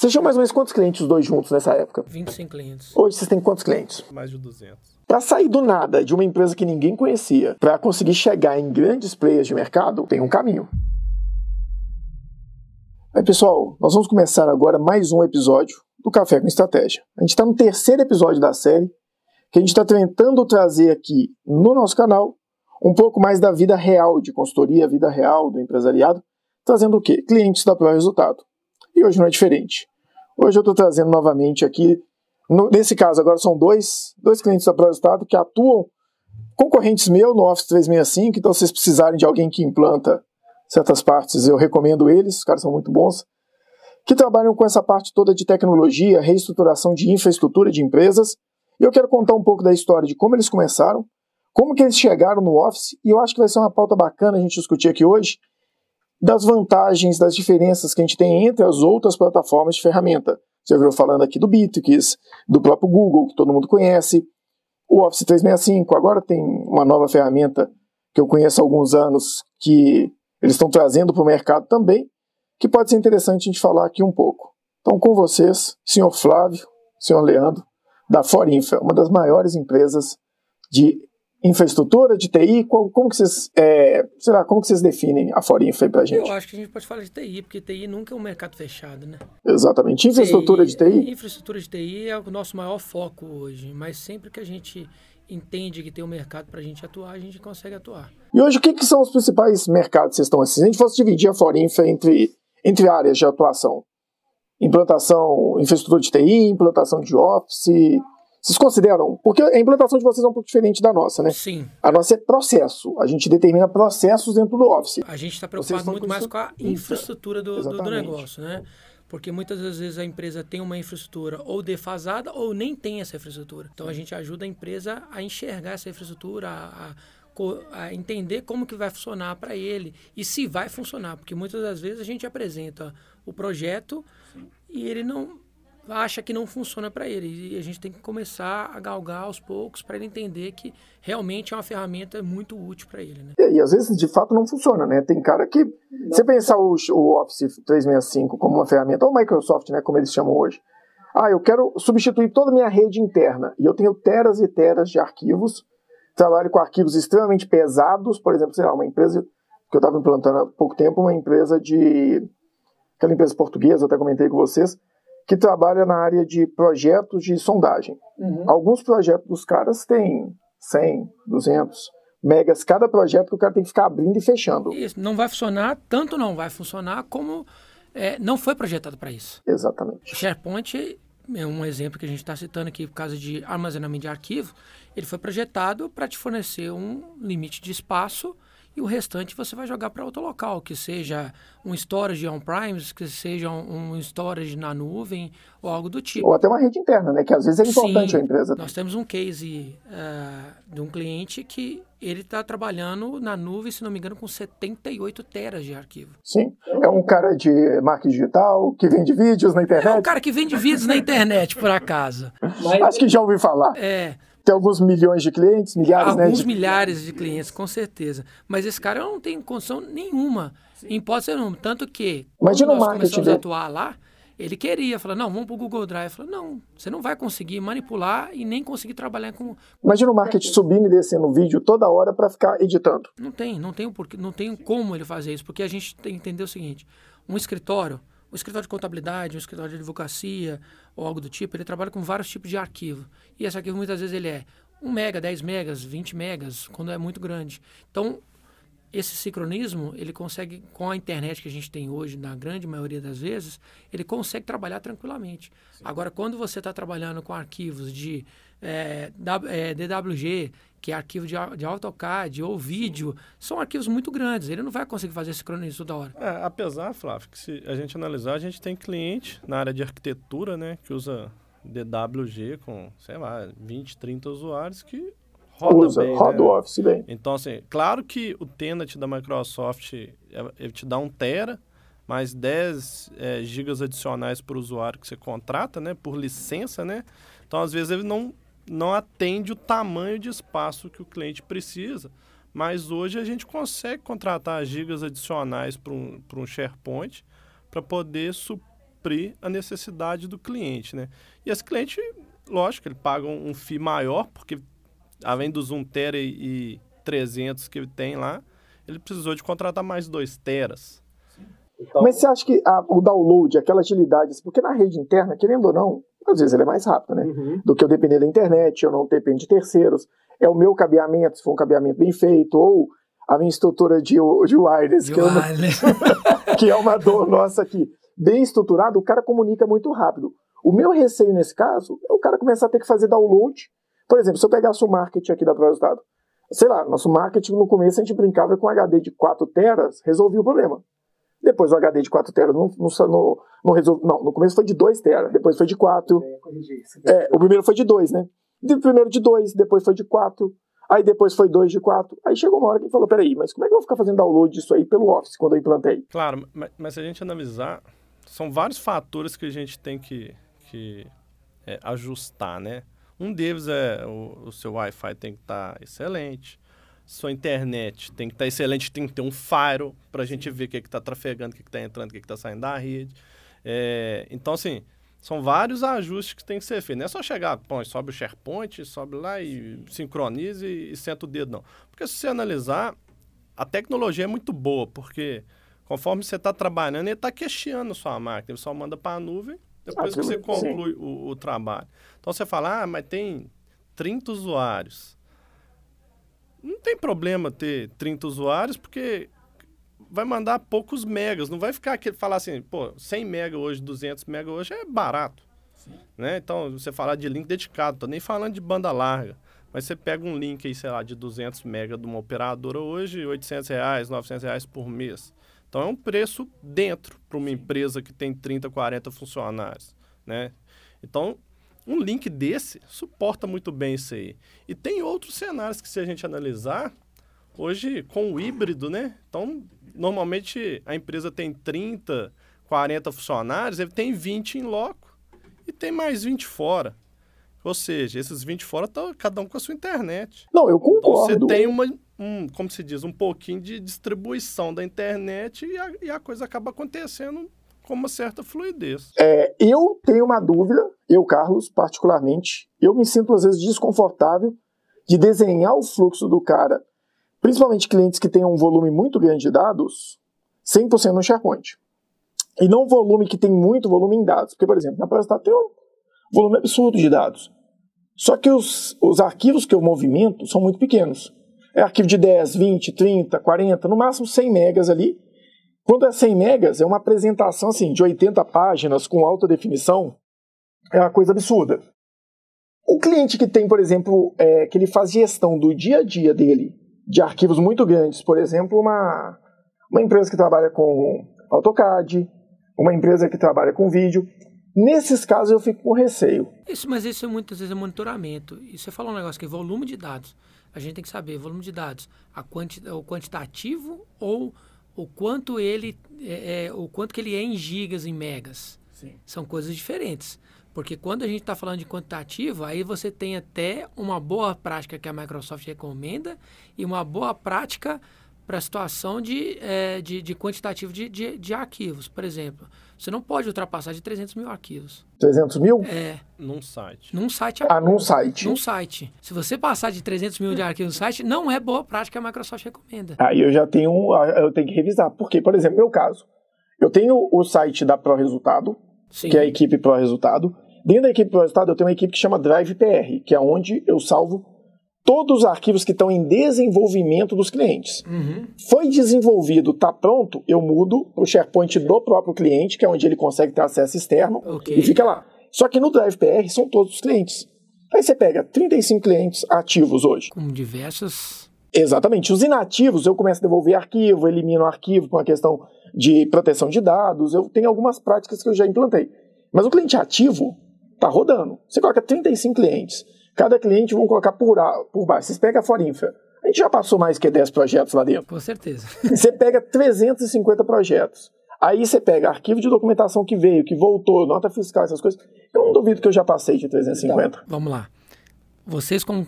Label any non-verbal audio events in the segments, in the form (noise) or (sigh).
Vocês tinham mais ou menos quantos clientes os dois juntos nessa época? 25 clientes. Hoje vocês têm quantos clientes? Mais de 200. Para sair do nada de uma empresa que ninguém conhecia, para conseguir chegar em grandes players de mercado, tem um caminho. Bem, pessoal, nós vamos começar agora mais um episódio do Café com Estratégia. A gente está no terceiro episódio da série, que a gente está tentando trazer aqui no nosso canal um pouco mais da vida real de consultoria, vida real do empresariado, trazendo o quê? Clientes da Pro Resultado. E hoje não é diferente. Hoje eu estou trazendo novamente aqui, no, nesse caso agora são dois, dois clientes da Pro Resultado que atuam, concorrentes meus no Office 365, então se vocês precisarem de alguém que implanta certas partes, eu recomendo eles, os caras são muito bons, que trabalham com essa parte toda de tecnologia, reestruturação de infraestrutura de empresas, e eu quero contar um pouco da história de como eles começaram, como que eles chegaram no Office, e eu acho que vai ser uma pauta bacana a gente discutir aqui hoje, das vantagens, das diferenças que a gente tem entre as outras plataformas de ferramenta. Você viu falando aqui do Bitrix, do próprio Google, que todo mundo conhece, o Office 365, agora tem uma nova ferramenta que eu conheço há alguns anos, que eles estão trazendo para o mercado também, que pode ser interessante a gente falar aqui um pouco. Então, com vocês, senhor Flávio, senhor Leandro, da Forinfra, uma das maiores empresas de infraestrutura de TI, como, como que vocês, é, sei lá, como que vocês definem a Forinfra para a gente? Eu acho que a gente pode falar de TI, porque TI nunca é um mercado fechado, né? Exatamente. Infraestrutura TI, de TI? Infraestrutura de TI é o nosso maior foco hoje, mas sempre que a gente entende que tem um mercado para a gente atuar, a gente consegue atuar. E hoje, o que, que são os principais mercados que vocês estão assim? Se a gente fosse dividir a Forinfra entre, entre áreas de atuação, implantação, infraestrutura de TI, implantação de Office, vocês consideram? Porque a implantação de vocês é um pouco diferente da nossa, né? Sim. A nossa é processo. A gente determina processos dentro do Office. A gente está preocupado muito mais com a infraestrutura do, do, do, negócio, né? Porque muitas vezes a empresa tem uma infraestrutura ou defasada ou nem tem essa infraestrutura. Então a gente ajuda a empresa a enxergar essa infraestrutura, a, a, a entender como que vai funcionar para ele e se vai funcionar. Porque muitas das vezes a gente apresenta o projeto e ele não acha que não funciona para ele. E a gente tem que começar a galgar aos poucos para ele entender que realmente é uma ferramenta muito útil para ele. Né? E, e, às vezes, de fato, não funciona, né? Tem cara que. Não. Você pensar o, o Office 365 como uma ferramenta, ou Microsoft, né, como eles chamam hoje. Ah, eu quero substituir toda a minha rede interna. E eu tenho teras e teras de arquivos. Trabalho com arquivos extremamente pesados. Por exemplo, sei lá, uma empresa que eu estava implantando há pouco tempo, uma empresa de. Aquela empresa portuguesa, até comentei com vocês que trabalha na área de projetos de sondagem. Uhum. Alguns projetos dos caras têm 100, 200 megas cada projeto que o cara tem que ficar abrindo e fechando. Isso não vai funcionar, tanto não vai funcionar como é, não foi projetado para isso. Exatamente. O SharePoint é um exemplo que a gente está citando aqui por causa de armazenamento de arquivo. Ele foi projetado para te fornecer um limite de espaço e o restante você vai jogar para outro local, que seja um storage on-prime, que seja um, um storage na nuvem ou algo do tipo. Ou até uma rede interna, né? Que às vezes é importante Sim, a empresa. Nós temos um case uh, de um cliente que ele está trabalhando na nuvem, se não me engano, com 78 teras de arquivo. Sim. É um cara de marketing digital que vende vídeos na internet. É um cara que vende vídeos na internet, por acaso. Mas... Acho que já ouvi falar. É tem alguns milhões de clientes, milhares, alguns né? Alguns milhares de clientes, com certeza. Mas esse cara não tem condição nenhuma, Sim. em hipótese nenhuma. Tanto que, Imagina quando nós começamos a atuar lá, ele queria, falar, não, vamos para o Google Drive. Falou, não, você não vai conseguir manipular e nem conseguir trabalhar com... Imagina o marketing subindo e descendo o vídeo toda hora para ficar editando. Não tem, não tem, porquê, não tem como ele fazer isso, porque a gente tem que entender o seguinte, um escritório, um escritório de contabilidade, um escritório de advocacia ou algo do tipo, ele trabalha com vários tipos de arquivo. E esse arquivo muitas vezes ele é 1 mega, 10 megas, 20 megas, quando é muito grande. Então, esse sincronismo, ele consegue, com a internet que a gente tem hoje, na grande maioria das vezes, ele consegue trabalhar tranquilamente. Sim. Agora, quando você está trabalhando com arquivos de é, é, DWG, que é arquivo de, de AutoCAD ou vídeo, são arquivos muito grandes. Ele não vai conseguir fazer sincronismo toda hora. É, apesar, Flávio, que se a gente analisar, a gente tem cliente na área de arquitetura, né, que usa DWG com, sei lá, 20, 30 usuários que roda Usa, bem, roda né? o Office bem. Então, assim, claro que o Tenant da Microsoft é, ele te dá um tera, mais 10 é, gigas adicionais para o usuário que você contrata, né, por licença, né? Então, às vezes, ele não, não atende o tamanho de espaço que o cliente precisa. Mas hoje a gente consegue contratar gigas adicionais para um, um SharePoint para poder suprir a necessidade do cliente, né? E esse cliente, lógico, ele paga um, um FII maior, porque além dos 1 tera e, e 300 que ele tem lá, ele precisou de contratar mais 2 teras. Então... Mas você acha que a, o download, aquela agilidade, porque na rede interna, querendo ou não, às vezes ele é mais rápido, né? Uhum. Do que eu depender da internet, eu não dependo de terceiros. É o meu cabeamento, se for um cabeamento bem feito, ou a minha estrutura de, de wireless, que, wireless. É uma, (laughs) que é uma dor nossa aqui. Bem estruturado, o cara comunica muito rápido. O meu receio nesse caso é o cara começar a ter que fazer download. Por exemplo, se eu pegasse o marketing aqui da ProResultado, sei lá, nosso marketing no começo a gente brincava com HD de 4 teras, resolvia o problema. Depois o HD de 4 teras não, não, não, não resolveu. Não, no começo foi de 2 teras, depois foi de 4. É, o primeiro foi de 2, né? Primeiro de 2, depois foi de 4. Aí depois foi 2 de 4. Aí chegou uma hora que falou: peraí, mas como é que eu vou ficar fazendo download disso aí pelo Office quando eu implantei? Claro, mas, mas se a gente analisar, são vários fatores que a gente tem que, que é, ajustar, né? Um deles é o, o seu Wi-Fi tem que estar tá excelente, sua internet tem que estar tá excelente, tem que ter um faro para a gente ver o que é está trafegando, o que é está entrando, o que é está saindo da rede. É, então, assim, são vários ajustes que tem que ser feitos. Não é só chegar, põe, sobe o SharePoint, sobe lá e sincroniza e, e senta o dedo, não. Porque se você analisar, a tecnologia é muito boa, porque conforme você está trabalhando, ele está questionando sua máquina. Ele só manda para a nuvem depois que você conclui o, o, trabalho. Então você fala, ah, mas tem 30 usuários. Não tem problema ter 30 usuários, porque vai mandar poucos megas, não vai ficar aquele falar assim, pô, 100 mega hoje, 200 mega hoje é barato. Né? Então, você falar de link dedicado, tô nem falando de banda larga, mas você pega um link aí, sei lá, de 200 mega de uma operadora hoje, 800 reais, 900 reais por mês. Então, é um preço dentro para uma empresa que tem 30, 40 funcionários, né? Então, um link desse suporta muito bem isso aí. E tem outros cenários que se a gente analisar, hoje com o híbrido, né? Então, normalmente a empresa tem 30, 40 funcionários, ele tem 20 em loco e tem mais 20 fora. Ou seja, esses 20 fora estão cada um com a sua internet. Não, eu concordo. Então, você tem uma, um, como se diz, um pouquinho de distribuição da internet e a, e a coisa acaba acontecendo com uma certa fluidez. É, eu tenho uma dúvida, eu, Carlos, particularmente, eu me sinto às vezes desconfortável de desenhar o fluxo do cara principalmente clientes que tenham um volume muito grande de dados, 100% no SharePoint. E não volume que tem muito volume em dados. Porque, por exemplo, na Prostat tem um volume absurdo de dados. Só que os, os arquivos que eu movimento são muito pequenos. É arquivo de 10, 20, 30, 40, no máximo 100 megas ali. Quando é 100 megas, é uma apresentação assim, de 80 páginas com alta definição. É uma coisa absurda. O cliente que tem, por exemplo, é, que ele faz gestão do dia a dia dele de arquivos muito grandes. Por exemplo, uma, uma empresa que trabalha com AutoCAD, uma empresa que trabalha com vídeo. Nesses casos eu fico com receio. Isso, mas isso é muitas vezes é monitoramento. E você falou um negócio que é volume de dados. A gente tem que saber volume de dados, a quanti, o quantitativo ou o quanto ele é, é, o quanto que ele é em gigas, em megas. Sim. São coisas diferentes. Porque quando a gente está falando de quantitativo, aí você tem até uma boa prática que a Microsoft recomenda e uma boa prática para a situação de, é, de, de, quantitativo de, de, de, arquivos. Por exemplo, você não pode ultrapassar de 300 mil arquivos. 300 mil? É. Num site. Num site. Ah, num site. Num site. Se você passar de 300 mil de arquivos no site, não é boa prática que a Microsoft recomenda. Aí eu já tenho, eu tenho que revisar. Porque, por exemplo, meu caso, eu tenho o site da Pro Resultado, Sim. que é a equipe Pro Resultado. Dentro da equipe Pro Resultado, eu tenho uma equipe que chama Drive PR, que é onde eu salvo todos os arquivos que estão em desenvolvimento dos clientes. Uhum. Foi desenvolvido, está pronto, eu mudo para o SharePoint do próprio cliente, que é onde ele consegue ter acesso externo, okay. e fica lá. Só que no Drive PR são todos os clientes. Aí você pega 35 clientes ativos hoje. Com diversas. Exatamente. Os inativos, eu começo a devolver arquivo, elimino arquivo com a questão de proteção de dados. Eu tenho algumas práticas que eu já implantei. Mas o cliente ativo está rodando. Você coloca 35 clientes. Cada cliente vão colocar por, por baixo. Vocês pegam a Forinfra. A gente já passou mais que 10 projetos lá dentro. Com certeza. Você pega 350 projetos. Aí você pega arquivo de documentação que veio, que voltou, nota fiscal, essas coisas. Eu não duvido que eu já passei de 350. Então, vamos lá. Vocês, como,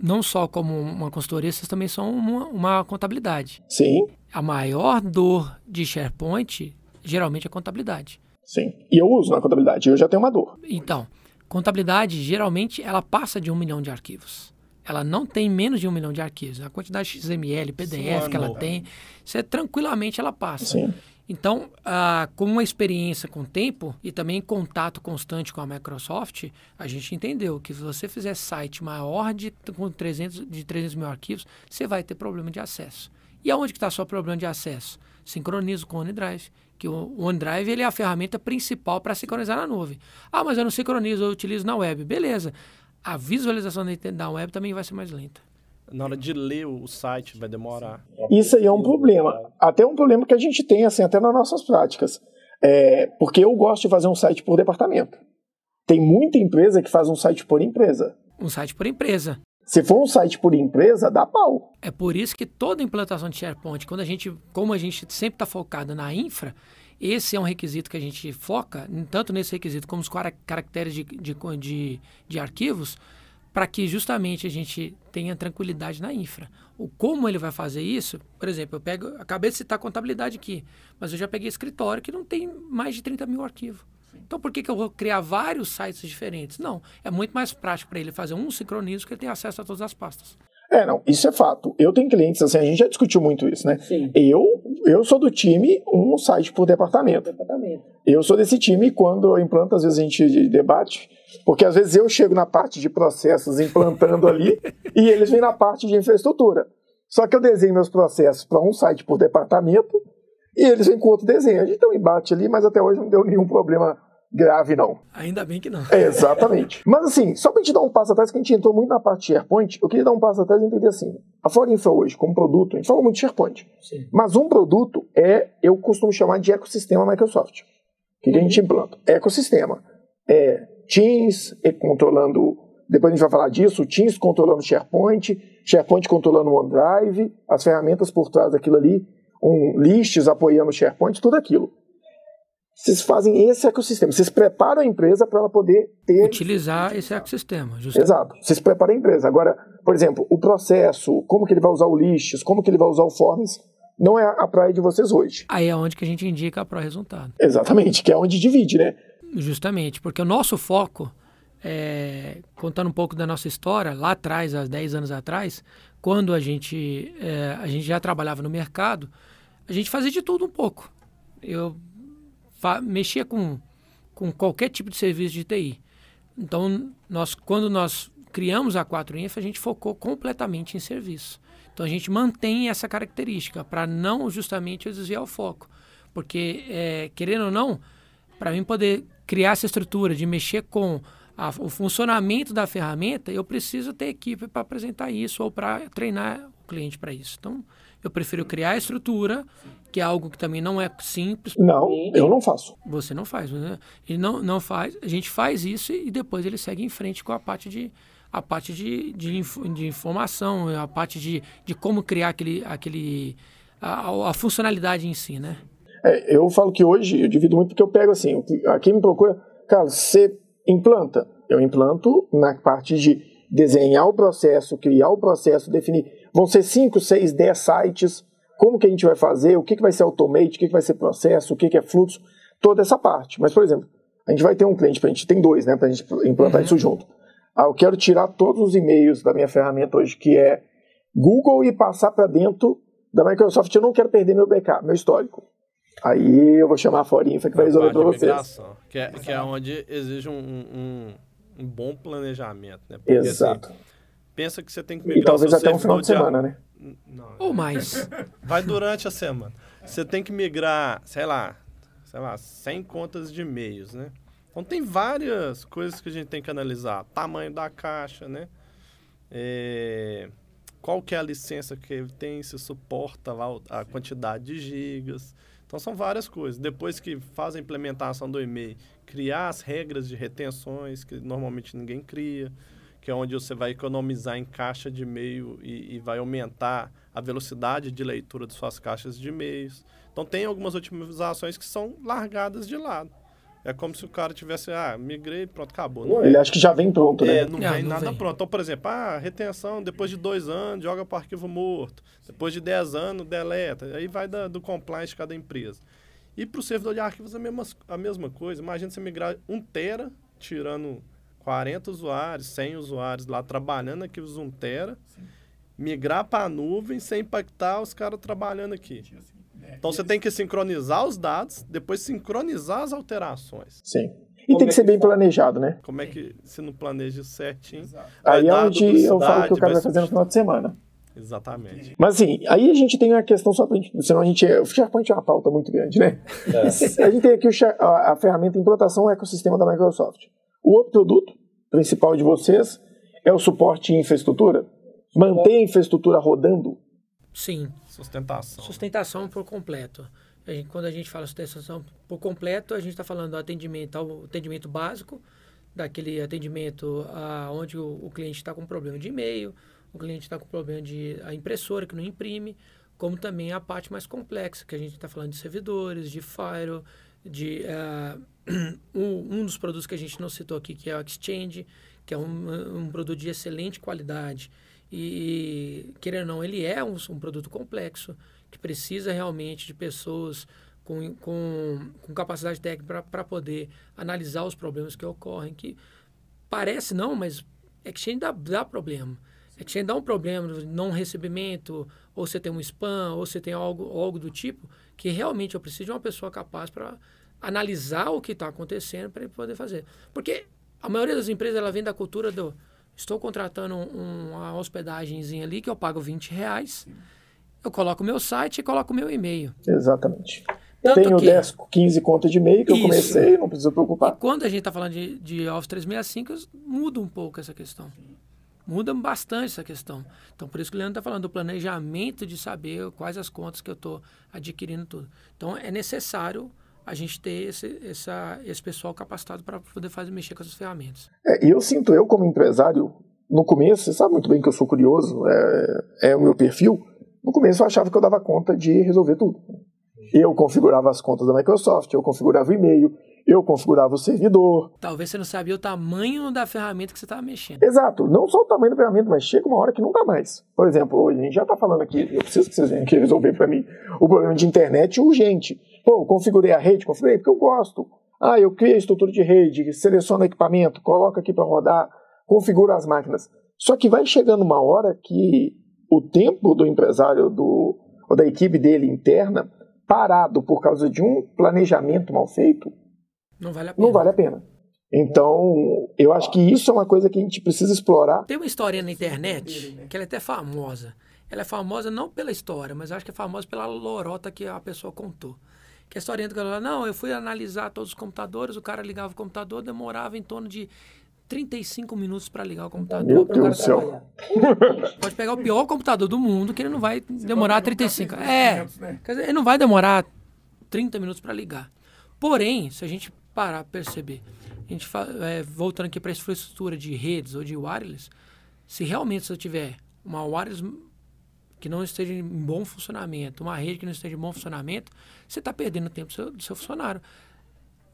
não só como uma consultoria, vocês também são uma, uma contabilidade. Sim. A maior dor de SharePoint geralmente é contabilidade. Sim. E eu uso na contabilidade, eu já tenho uma dor. Então, contabilidade, geralmente, ela passa de um milhão de arquivos. Ela não tem menos de um milhão de arquivos. A quantidade de XML, PDF que ela tem, é, tranquilamente ela passa. Sim. Então, ah, com uma experiência com o tempo e também em contato constante com a Microsoft, a gente entendeu que se você fizer site maior de, com 300, de 300 mil arquivos, você vai ter problema de acesso. E aonde que está só problema de acesso? Sincroniza com o OneDrive, que o OneDrive ele é a ferramenta principal para sincronizar na nuvem. Ah, mas eu não sincronizo, eu utilizo na web. Beleza. A visualização da da web também vai ser mais lenta. Na hora de ler o site vai demorar. Isso aí é um problema. Até um problema que a gente tem, assim, até nas nossas práticas. É, porque eu gosto de fazer um site por departamento. Tem muita empresa que faz um site por empresa. Um site por empresa. Se for um site por empresa, dá pau. É por isso que toda implantação de SharePoint, quando a gente, como a gente sempre está focado na infra, esse é um requisito que a gente foca, tanto nesse requisito como os cara- caracteres de, de, de, de arquivos, para que justamente a gente tenha tranquilidade na infra. O como ele vai fazer isso, por exemplo, eu pego, acabei de citar contabilidade aqui, mas eu já peguei escritório que não tem mais de 30 mil arquivos. Então, por que, que eu vou criar vários sites diferentes? Não, é muito mais prático para ele fazer um sincronismo que ele tem acesso a todas as pastas. É, não, isso é fato. Eu tenho clientes, assim, a gente já discutiu muito isso, né? Sim. Eu, eu sou do time um site por departamento. Eu sou desse time quando eu implanto, às vezes a gente debate, porque às vezes eu chego na parte de processos implantando ali (laughs) e eles vêm na parte de infraestrutura. Só que eu desenho meus processos para um site por departamento e eles vêm com outro desenho. A gente tem um embate ali, mas até hoje não deu nenhum problema grave, não. Ainda bem que não. É, (laughs) exatamente. Mas assim, só pra gente dar um passo atrás, que a gente entrou muito na parte de SharePoint, eu queria dar um passo atrás e entender assim. A Forinfra hoje, como produto, a gente fala muito de SharePoint. Sim. Mas um produto é, eu costumo chamar de ecossistema Microsoft. O que, que a gente implanta? Ecossistema. É Teams controlando, depois a gente vai falar disso, Teams controlando SharePoint, SharePoint controlando o OneDrive, as ferramentas por trás daquilo ali, um lists apoiando o SharePoint, tudo aquilo. Vocês fazem esse ecossistema, vocês preparam a empresa para ela poder ter Utilizar esse ecossistema. Justamente. Exato. Vocês preparam a empresa. Agora, por exemplo, o processo, como que ele vai usar o lists, como que ele vai usar o forms, não é a praia de vocês hoje. Aí é onde que a gente indica para o resultado. Exatamente, que é onde divide, né? Justamente, porque o nosso foco, é, contando um pouco da nossa história, lá atrás, há 10 anos atrás, quando a gente, é, a gente já trabalhava no mercado, a gente fazia de tudo um pouco. Eu mexia com, com qualquer tipo de serviço de TI. Então, nós, quando nós criamos a 4Infra, a gente focou completamente em serviço. Então, a gente mantém essa característica para não justamente desviar o foco. Porque, é, querendo ou não, para mim poder criar essa estrutura de mexer com a- o funcionamento da ferramenta, eu preciso ter equipe para apresentar isso ou para treinar o cliente para isso. Então, eu prefiro criar a estrutura, que é algo que também não é simples. Não, eu não faço. Você não faz, né? Ele não, não faz. A gente faz isso e depois ele segue em frente com a parte de a parte de, de, de informação, a parte de, de como criar aquele, aquele a, a funcionalidade em si, né? É, eu falo que hoje eu divido muito porque eu pego assim, o que- a quem me procura, cara, você implanta. Eu implanto na parte de desenhar o processo, criar o processo, definir. Vão ser 5, 6, 10 sites. Como que a gente vai fazer? O que, que vai ser automate? O que, que vai ser processo? O que, que é fluxo? Toda essa parte. Mas, por exemplo, a gente vai ter um cliente, a gente tem dois, né? Pra gente implantar isso junto. Ah, eu quero tirar todos os e-mails da minha ferramenta hoje, que é Google, e passar para dentro da Microsoft. Eu não quero perder meu backup, meu histórico. Aí eu vou chamar a Forinfa que vai resolver para vocês. que é, que é onde exige um, um, um bom planejamento, né? Porque, assim, Exato. pensa que você tem que E migrar talvez o seu até um final de semana, né? Não, Ou mais. (laughs) vai durante a semana. Você tem que migrar, sei lá, sei lá, 100 contas de e-mails, né? Então tem várias coisas que a gente tem que analisar. Tamanho da caixa, né? É, qual que é a licença que ele tem, se suporta a quantidade de gigas. Então são várias coisas. Depois que faz a implementação do e-mail, criar as regras de retenções, que normalmente ninguém cria, que é onde você vai economizar em caixa de e-mail e, e vai aumentar a velocidade de leitura de suas caixas de e-mails. Então tem algumas otimizações que são largadas de lado. É como se o cara tivesse, ah, migrei, pronto, acabou. Não Ele acha que já vem pronto, né? é, não Não, vem não nada vem. pronto. Então, por exemplo, ah, retenção, depois de dois anos, joga para arquivo morto. Depois de 10 anos, deleta. Aí vai da- do compliance de cada empresa. E para o servidor de arquivos a mesma, a mesma coisa. Imagina você migrar um tera, tirando 40 usuários, 100 usuários lá trabalhando arquivos 1 tera, Sim. migrar para a nuvem sem impactar os caras trabalhando aqui. É, então você tem que sincronizar os dados, depois sincronizar as alterações. Sim. E Como tem que é ser bem planejado, né? Como é que se não planeja certinho? Aí é onde eu falo que o cara vai fazer no final de semana. Exatamente. Mas assim, aí a gente tem a questão só pra gente, senão a gente, o SharePoint é uma pauta muito grande, né? É. (laughs) a gente tem aqui o, a, a ferramenta implantação ecossistema da Microsoft. O outro produto principal de vocês é o suporte em infraestrutura? Manter a infraestrutura rodando? Sim. Sustentação. Sustentação por completo. A gente, quando a gente fala sustentação por completo, a gente está falando do atendimento ao atendimento básico, daquele atendimento a, onde o, o cliente está com problema de e-mail, o cliente está com problema de a impressora que não imprime, como também a parte mais complexa, que a gente está falando de servidores, de firewall, de uh, (clears throat) um, um, dos produtos que a gente não citou aqui, que é o Exchange, que é um, um produto de excelente qualidade. E, querendo ou não, ele é um, um produto complexo, que precisa realmente de pessoas com, com, com capacidade técnica para poder analisar os problemas que ocorrem, que parece não, mas Exchange dá, dá problema. Exchange dá um problema de não recebimento, ou você tem um spam, ou você tem algo, algo do tipo, que realmente eu preciso de uma pessoa capaz para analisar o que está acontecendo para poder fazer. Porque a maioria das empresas ela vem da cultura do estou contratando um, uma hospedagemzinha ali que eu pago 20 reais, eu coloco o meu site e coloco o meu e-mail. Exatamente. Tanto Tenho que, 10, 15 contas de e-mail que isso. eu comecei, não preciso preocupar. E quando a gente está falando de, de Office 365, muda um pouco essa questão. Muda bastante essa questão. Então, por isso que o Leandro está falando do planejamento de saber quais as contas que eu estou adquirindo tudo. Então, é necessário a gente ter esse, essa, esse pessoal capacitado para poder fazer mexer com essas ferramentas. É, e eu sinto, eu como empresário, no começo, você sabe muito bem que eu sou curioso, é, é o meu perfil. No começo eu achava que eu dava conta de resolver tudo. Eu configurava as contas da Microsoft, eu configurava o e-mail, eu configurava o servidor. Talvez você não sabia o tamanho da ferramenta que você estava mexendo. Exato, não só o tamanho da ferramenta, mas chega uma hora que não dá mais. Por exemplo, hoje a gente já está falando aqui, eu preciso que vocês venham aqui resolver para mim o problema de internet urgente. Pô, configurei a rede, configurei porque eu gosto. Ah, eu criei a estrutura de rede, seleciono equipamento, coloco aqui para rodar, configuro as máquinas. Só que vai chegando uma hora que o tempo do empresário do, ou da equipe dele interna parado por causa de um planejamento mal feito, não vale a pena. Não vale a pena. Então, eu acho que isso é uma coisa que a gente precisa explorar. Tem uma história na internet que ela é até famosa. Ela é famosa não pela história, mas acho que é famosa pela lorota que a pessoa contou. Que a história entra ela não, eu fui analisar todos os computadores, o cara ligava o computador, demorava em torno de 35 minutos para ligar o computador. Meu Deus do céu. Pode pegar o pior computador do mundo, que ele não vai demorar 35. É, quer dizer, ele não vai demorar 30 minutos para ligar. Porém, se a gente parar para perceber. A gente é, voltando aqui para a infraestrutura de redes ou de wireless, se realmente você tiver uma wireless que não esteja em bom funcionamento, uma rede que não esteja em bom funcionamento, você está perdendo o tempo do seu, do seu, funcionário.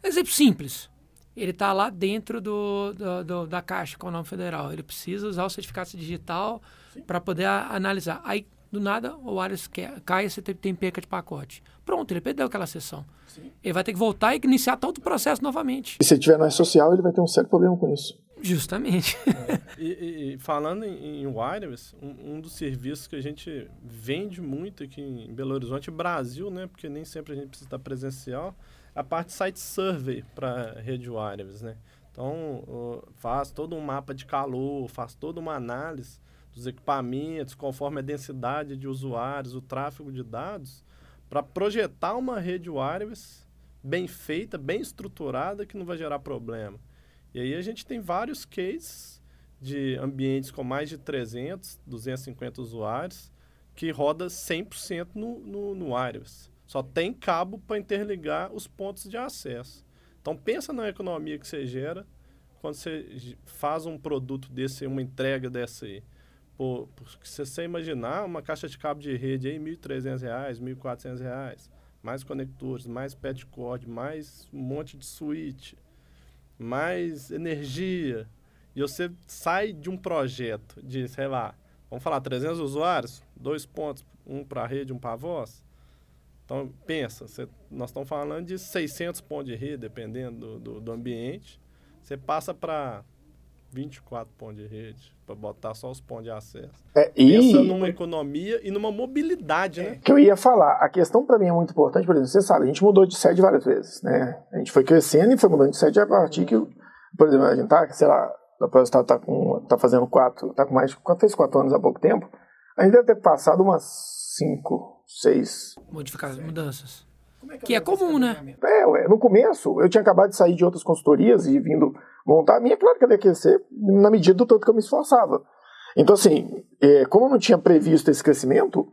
Exemplo simples. Ele está lá dentro do, do, do, da caixa com o nome federal. Ele precisa usar o certificado digital para poder a, analisar. Aí do nada o wireless cai e você tem perca de pacote. Pronto, ele perdeu aquela sessão. Sim. Ele vai ter que voltar e iniciar todo o processo novamente. E se ele tiver na social, ele vai ter um sério problema com isso. Justamente. É. E, e, falando em, em wireless, um, um, dos serviços que a gente vende muito aqui em Belo Horizonte, Brasil, né? Porque nem sempre a gente precisa estar presencial, é a parte site survey para rede wireless, né? Então, faz todo um mapa de calor, faz toda uma análise dos equipamentos, conforme a densidade de usuários, o tráfego de dados, para projetar uma rede wireless bem feita, bem estruturada, que não vai gerar problema. E aí a gente tem vários cases de ambientes com mais de 300, 250 usuários, que roda 100% no, no, no wireless. Só tem cabo para interligar os pontos de acesso. Então pensa na economia que você gera quando você faz um produto desse, uma entrega dessa aí. Por, se você imaginar, uma caixa de cabo de rede aí, R$ 1.300, R$ 1.400, mais conectores, mais petcord, mais um monte de switch, mais energia. E você sai de um projeto de, sei lá, vamos falar, 300 usuários, dois pontos, um para a rede, um para a voz. Então, pensa, você, nós estamos falando de 600 pontos de rede, dependendo do, do, do ambiente. Você passa para 24 pontos de rede, para botar só os pontos de acesso. É, e Pensa numa economia e numa mobilidade, né? que eu ia falar, a questão para mim é muito importante, por exemplo, você sabe, a gente mudou de sede várias vezes, né? A gente foi crescendo e foi mudando de sede a partir que, por exemplo, a gente tá, sei lá, o Projeto tá com tá fazendo quatro, tá com mais fez quatro anos há pouco tempo. A gente deve ter passado umas cinco, seis. Modificações, mudanças. Que é comum, né? É, ué, no começo, eu tinha acabado de sair de outras consultorias e vindo montar a minha, claro que eu ia crescer na medida do tanto que eu me esforçava. Então, assim, é, como eu não tinha previsto esse crescimento,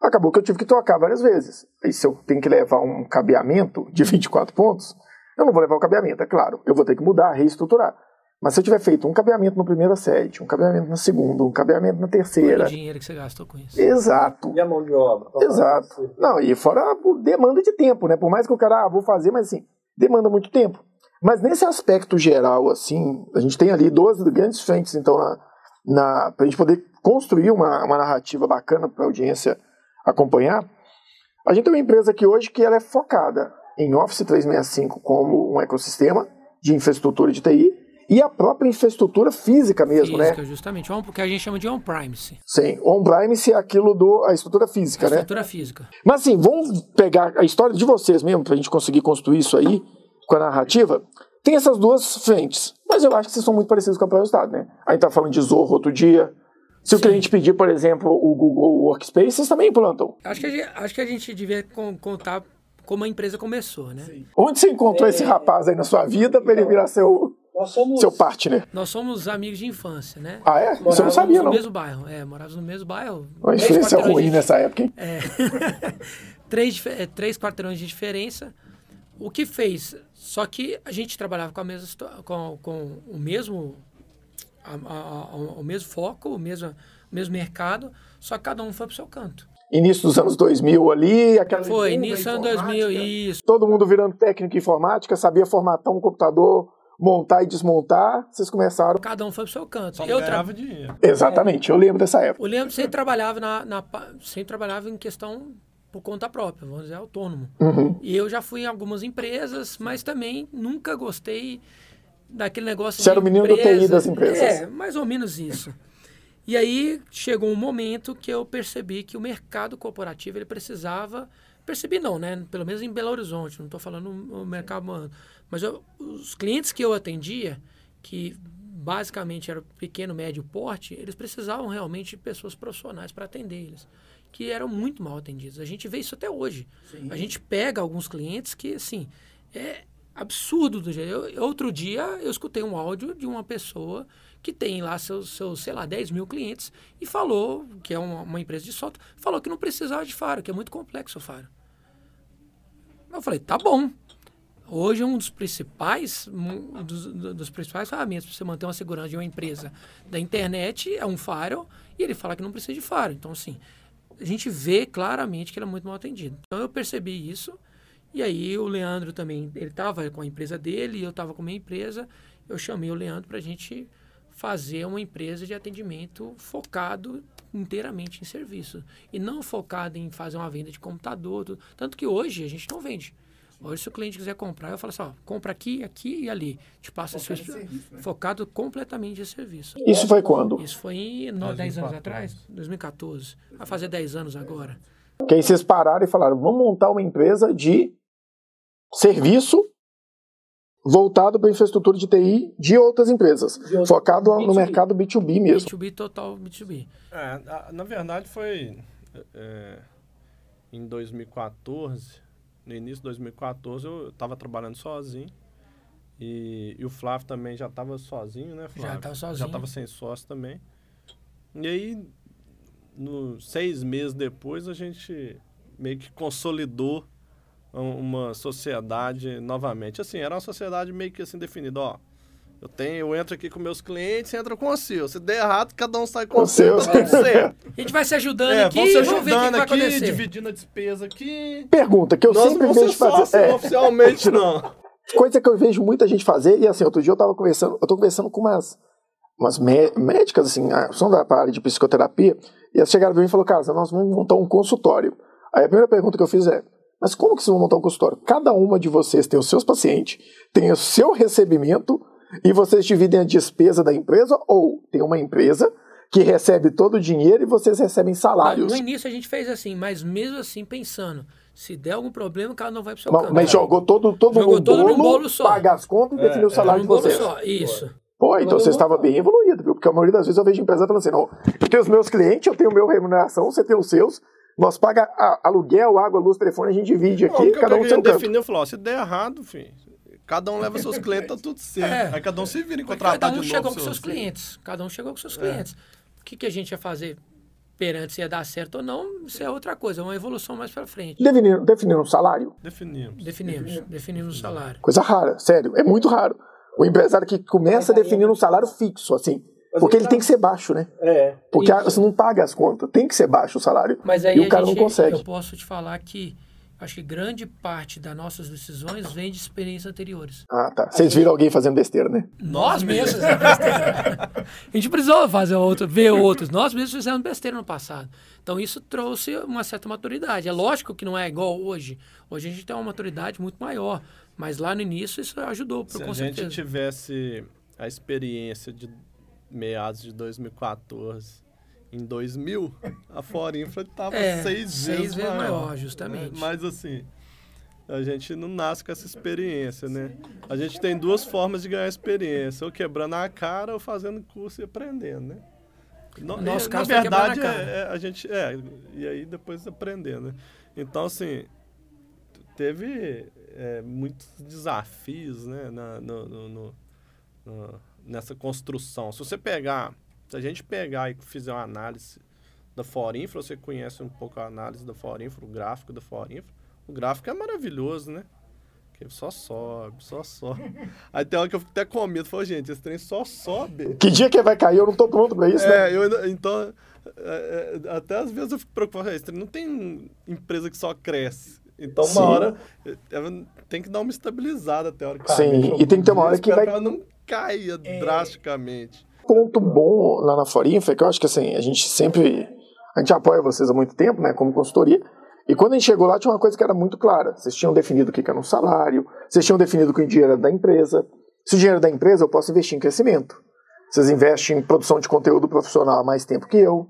acabou que eu tive que trocar várias vezes. E se eu tenho que levar um cabeamento de (laughs) 24 pontos, eu não vou levar o cabeamento, é claro. Eu vou ter que mudar, reestruturar. Mas se eu tiver feito um cabeamento no primeiro sede, um cabeamento na segunda, um cabeamento na terceira. O dinheiro que você gastou com isso. Exato. E a mão de obra? Exato. Não, e fora a demanda de tempo, né? Por mais que o cara, ah, vou fazer, mas assim, demanda muito tempo. Mas nesse aspecto geral, assim, a gente tem ali duas grandes frentes, então, na, na, pra gente poder construir uma, uma narrativa bacana para a audiência acompanhar. A gente tem uma empresa aqui hoje que ela é focada em Office 365 como um ecossistema de infraestrutura de TI e a própria infraestrutura física mesmo, Física, né? justamente. O que a gente chama de on-premise. Sim, on-premise é aquilo do a estrutura física, A né? estrutura física. Mas assim, vamos pegar a história de vocês mesmo, pra gente conseguir construir isso aí com a narrativa. Tem essas duas frentes, mas eu acho que vocês são muito parecidos com a própria Estado, né? A gente tá falando de Zorro outro dia. Se o Sim. cliente pedir, por exemplo, o Google Workspace, vocês também implantam. Acho que a gente, acho que a gente devia con- contar como a empresa começou, né? Onde você encontrou esse rapaz aí na sua vida pra ele virar seu, Nós somos. seu partner? Nós somos amigos de infância, né? Ah, é? Você não Morávamos sabia, no não. mesmo bairro. É, morávamos no mesmo bairro. Uma influência ruim de- nessa época, hein? É. (laughs) três, é, três quarteirões de diferença. O que fez? Só que a gente trabalhava com, a mesma, com, com o mesmo a- a- a- o mesmo foco, o mesmo, o mesmo mercado, só que cada um foi pro seu canto. Início dos anos 2000 ali, aquela Foi, início ano informática. 2000, isso. todo mundo virando técnico em informática, sabia formatar um computador, montar e desmontar, vocês começaram. Cada um foi pro seu canto. Só Eu tra- ganhava dinheiro. Exatamente, eu lembro dessa época. O Leandro sempre trabalhava na, na sempre trabalhava em questão por conta própria, vamos dizer, autônomo. Uhum. E eu já fui em algumas empresas, mas também nunca gostei daquele negócio Você era o menino do TI empresa. das empresas. É, mais ou menos isso. E aí chegou um momento que eu percebi que o mercado corporativo ele precisava, percebi não, né? Pelo menos em Belo Horizonte, não estou falando o mercado, mas eu- os clientes que eu atendia, que basicamente era pequeno, médio porte, eles precisavam realmente de pessoas profissionais para atender eles, que eram muito mal atendidos. A gente vê isso até hoje. A gente pega alguns clientes que, assim, é absurdo do jeito. Eu- outro dia eu escutei um áudio de uma pessoa que tem lá seus, seus, sei lá, 10 mil clientes e falou, que é uma, uma empresa de software, falou que não precisava de Faro, que é muito complexo o Faro. Eu falei, tá bom. Hoje um dos principais, um dos, dos principais ferramentas para você manter uma segurança de uma empresa da internet é um firewall e ele fala que não precisa de firewall. Então, assim, a gente vê claramente que ele é muito mal atendido. Então, eu percebi isso e aí o Leandro também, ele estava com a empresa dele e eu estava com a minha empresa. Eu chamei o Leandro para a gente fazer uma empresa de atendimento focado inteiramente em serviço e não focado em fazer uma venda de computador. tudo. Tanto que hoje a gente não vende. Hoje, se o cliente quiser comprar, eu falo assim, ó, compra aqui, aqui e ali. Te passa esse focado completamente em serviço. Isso foi quando? Isso foi em no- 10 anos atrás, 2014. Vai fazer 10 anos agora. Que aí vocês pararam e falaram, vamos montar uma empresa de serviço voltado para infraestrutura de TI de outras empresas, outras- focado no B2B. mercado B2B mesmo. B2B total, B2B. É, na verdade foi é, em 2014, no início de 2014 eu estava trabalhando sozinho e, e o Flávio também já estava sozinho, né, Flávio? tava sozinho. Já estava sem sócio também. E aí, no, seis meses depois, a gente meio que consolidou um- uma sociedade novamente. Assim, era uma sociedade meio que assim definida, ó. Eu tenho, eu entro aqui com meus clientes, você entra com o seu. Se der errado, cada um sai com, Com o seu, tá seu. tudo certo. (laughs) A gente vai se ajudando É, aqui vamos se vamos ajudando vai aqui, acontecer. dividindo a despesa aqui. Pergunta que eu Nós sempre vejo vamos fazer. é, oficialmente não. (laughs) coisa que eu vejo muita gente fazer, e assim, outro dia eu tava conversando, eu tô conversando com umas, umas mé- médicas, assim, ah, são da área de psicoterapia, e elas chegaram pra mim e falaram, cara, nós vamos montar um consultório. Aí a primeira pergunta que eu fiz é, Mas como que vocês vão montar um consultório? Cada uma de vocês tem os seus pacientes, tem o seu recebimento e vocês dividem a despesa da empresa ou tem uma empresa que recebe todo o dinheiro e vocês recebem salários. No início a gente fez assim, mas mesmo assim pensando, se der algum problema, cada um vai pro seu Não, canto. mas jogou todo, todo Jogou um todo bolo, bolo só. paga as contas e definiu o salário um de bolo vocês. só, isso. Pô, então você estava bem evoluído, viu? Porque a maioria das vezes eu vejo empresa falando assim, não, eu tenho os meus clientes, eu tenho o meu remuneração, você tem os seus, nós paga aluguel, água, luz, telefone, a gente divide Não, aqui, o que cada um seu canto. falei, ó, se der errado, filho, cada um leva seus clientes, tá tudo certo. É. Aí cada um se vira em Porque contratar cada um de chegou com seus clientes. Cada um chegou com É. seus clientes. O que, que a gente ia fazer perante se ia dar certo ou não, isso é outra coisa, é uma evolução mais pra frente. Definindo, definindo um salário, Definimos. Definimos, definimos o salário. coisa rara, sério, é muito raro. O empresário que começa definindo um salário fixo, assim, porque ele tem que ser baixo, né? É. Porque Isso. você não paga as contas, tem que ser baixo o salário. Mas aí e o cara gente, não consegue. eu posso te falar que acho que grande parte das nossas decisões vem de experiências anteriores. Ah, tá. Vocês viram alguém fazendo besteira, né? Nós mesmos fizemos besteira. a gente precisou fazer outro, ver outros. Nós mesmos fizemos besteira no passado. Então isso trouxe uma certa maturidade. É lógico que não é igual hoje. Hoje a gente tem uma maturidade muito maior. Mas lá no início isso ajudou, Se com a gente certeza. tivesse a experiência de meados de 2014 em 2000, a Fora Infra estava É, seis, seis vezes, maior. maior, justamente. Mas assim, a gente não nasce com essa experiência, né? A gente tem duas formas de ganhar experiência, ou quebrando a cara ou fazendo curso e aprendendo, né? No, No nosso e, caso, na foi quebrar verdade, na cara. é, é, a gente é, e aí depois aprender, né? Então, assim, teve é, muitos desafios, né, na, no- no- no- nessa construção. Se você pegar, se a gente pegar e fizer uma análise da Forinfra, você conhece um pouco a análise da Forinfra, o gráfico da Forinfra, o gráfico é maravilhoso, né? Que só sobe, só sobe. (laughs) Aí tem hora que eu fico até com medo, falo, gente, esse trem só sobe. Que dia que vai cair? Eu não tô pronto pra isso, né? É, eu ainda- então, é, é, até às vezes eu fico preocupado, "Ah, esse trem não tem empresa que só cresce. Então, uma Sim. hora é, é, tem que dar uma estabilizada teoricamente. Sim, e tem que ter uma hora que vai- ela não caia drasticamente. Ponto bom lá na Forinfa é que eu acho que assim, a gente sempre. A gente apoia vocês há muito tempo, né, como consultoria. E quando a gente chegou lá, tinha uma coisa que era muito clara. Vocês tinham definido o que era um salário, vocês tinham definido que o dinheiro era da empresa. Se o dinheiro é da empresa, eu posso investir em crescimento. Vocês investem em produção de conteúdo profissional há mais tempo que eu.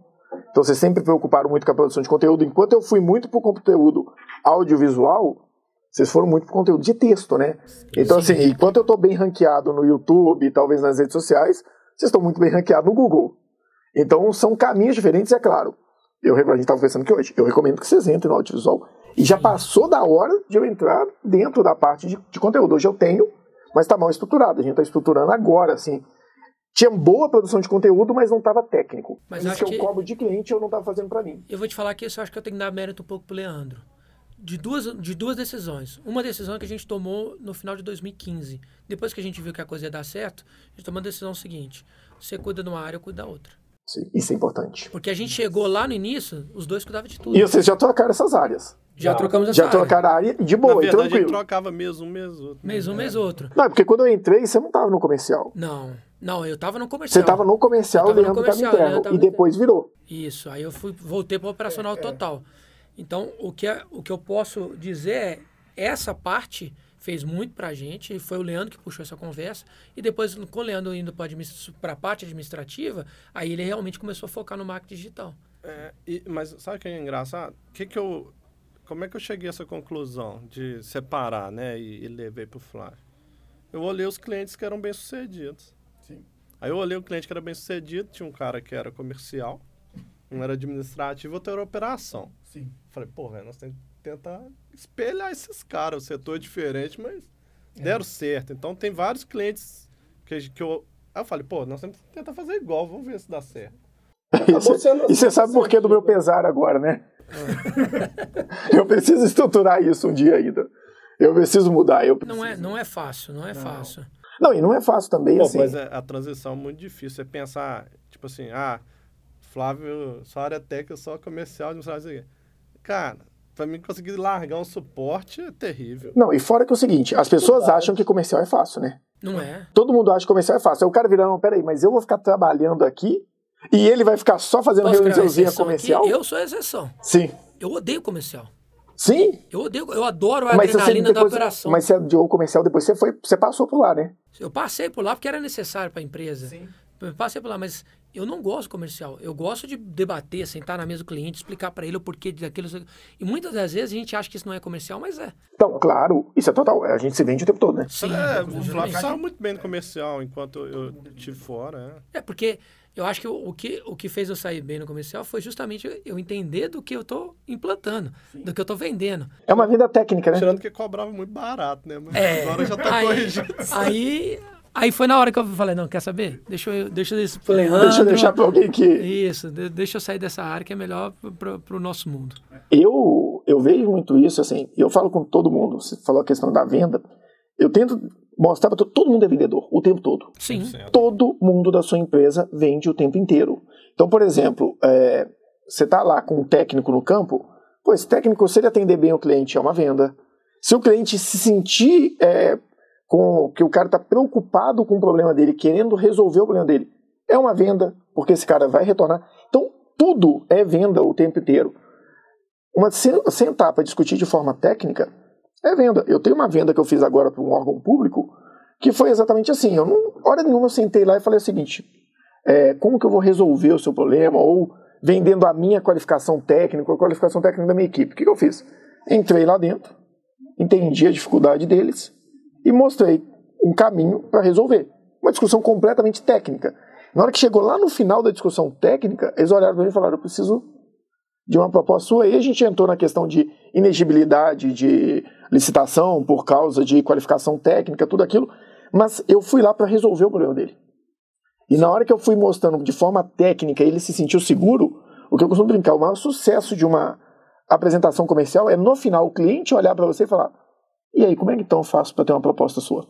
Então vocês sempre preocuparam muito com a produção de conteúdo. Enquanto eu fui muito para o conteúdo audiovisual, vocês foram muito para o conteúdo de texto, né? Então, assim, enquanto eu estou bem ranqueado no YouTube talvez nas redes sociais, vocês estão muito bem ranqueados no Google. Então, são caminhos diferentes, é claro. Eu, a gente estava conversando aqui hoje. Eu recomendo que vocês entrem no audiovisual. E já passou da hora de eu entrar dentro da parte de, de conteúdo. Hoje eu tenho, mas está mal estruturado. A gente está estruturando agora, assim. Tinha boa produção de conteúdo, mas não estava técnico. Mas Isso acho que eu que- cobro de cliente, eu não estava fazendo para mim. Eu vou te falar que isso eu acho que eu tenho que dar mérito um pouco pro Leandro. De duas, de duas decisões. Uma decisão que a gente tomou no final de 2015. Depois que a gente viu que a coisa ia dar certo, a gente tomou a decisão seguinte: você cuida de uma área, eu cuido da outra. Sim, Isso é importante. Porque a gente chegou lá no início, os dois cuidavam de tudo. E vocês já trocaram essas áreas. Já trocamos essa Já área. trocaram a área de Na boa, e verdade, a gente tranquilo. trocava mês um, mês outro. né? Mês um, mês outro. Não, é porque quando eu entrei, você não estava no comercial. Não, não, eu tava no Você comercial. estava no comercial, Eu o tava no Leandro estava comercial, o Leandro interno. tava E depois virou. Isso, aí eu fui, voltei para o operacional total. Então, o que, é- o que eu posso dizer é, essa parte fez muito pra gente, e foi o Leandro que puxou essa conversa, e depois, com o Leandro indo para a parte administrativa, aí ele realmente começou a focar no marketing digital. É, e- mas sabe o que é engraçado? Que que eu, como é que eu cheguei a essa conclusão de separar, né? E, e levei pro Flávio? Eu olhei os clientes que eram bem-sucedidos. Sim. Aí eu olhei o cliente que era bem-sucedido, tinha um cara que era comercial, um era administrativo, outro era operação. Sim. Falei, pô, velho, nós temos que tentar espelhar esses caras. O setor é diferente, mas deram certo. Então tem vários clientes que, que eu. Aí eu falei, pô, nós temos que tentar fazer igual, vamos ver se dá certo. E você, sendo- e você sabe por que do meu pesar agora, né? (laughs) eu preciso estruturar isso um dia ainda. Eu preciso mudar. Eu Não é, não é fácil, não é fácil. Não, e não é fácil também, Pô, assim. mas é- a transição é muito difícil. Você pensar, tipo assim, ah, Flávio, só área técnica, só comercial, não sabe assim. Cara, pra mim conseguir largar um suporte é terrível. Não, e fora que é o seguinte, as pessoas acham que comercial é fácil, né? Não é. Todo mundo acha que comercial é fácil. Aí o cara vira, não, peraí, mas eu vou ficar trabalhando aqui e ele vai ficar só fazendo reuniãozinha comercial? aqui? Eu sou a exceção. Sim. Eu odeio comercial. Sim. Eu odeio, eu adoro a mas adrenalina depois, da operação. Mas você é de comercial, depois você foi, você passou por lá, né? Eu passei por lá porque era necessário para a empresa. Sim. Eu passei por lá, mas eu não gosto comercial. Eu gosto de debater, sentar na mesa do cliente, explicar para ele o porquê daquilo. E muitas das vezes a gente acha que isso não é comercial, mas é. Então, claro, isso é total. A gente se vende o tempo todo, né? Sim. É, o Flávio sabe muito bem no comercial enquanto eu estive fora. É. é, porque eu acho que o, o, que o que fez eu sair bem no comercial foi justamente eu entender do que eu estou implantando, Sim. do que eu estou vendendo. É uma vida técnica, né? Tirando que cobrava muito barato, né? Mas é, agora já está corrigido. Aí Aí foi na hora que eu falei, não, quer saber? Deixa eu, deixa eu Leandro, Deixa eu deixar para alguém que... Isso, deixa eu sair dessa área que é melhor para o nosso mundo. Eu, eu vejo muito isso, assim, eu falo com todo mundo, você falou a questão da venda, eu tento mostrar para todo, todo mundo é vendedor, o tempo todo. Sim. Todo mundo da sua empresa vende o tempo inteiro. Então, por exemplo, é, você está lá com um técnico no campo, pô, esse técnico, se ele atender bem o cliente, é uma venda. Se o cliente se sentir é, com que o cara está preocupado com o problema dele, querendo resolver o problema dele, é uma venda, porque esse cara vai retornar. Então, tudo é venda o tempo inteiro. Uma, sentar para discutir de forma técnica é venda. Eu tenho uma venda que eu fiz agora para um órgão público que foi exatamente assim. Eu não, hora nenhuma eu sentei lá e falei o seguinte: é, como que eu vou resolver o seu problema? Ou vendendo a minha qualificação técnica, a qualificação técnica da minha equipe. O que, que eu fiz? Entrei lá dentro, entendi a dificuldade deles, e mostrei um caminho para resolver. Uma discussão completamente técnica. Na hora que chegou lá no final da discussão técnica, eles olharam para mim e falaram: Eu preciso de uma proposta sua. E a gente entrou na questão de inegibilidade, de licitação por causa de qualificação técnica, tudo aquilo. Mas eu fui lá para resolver o problema dele. E na hora que eu fui mostrando de forma técnica, ele se sentiu seguro. O que eu costumo brincar, o maior sucesso de uma apresentação comercial é no final o cliente olhar para você e falar: e aí, como é que então eu faço para ter uma proposta sua?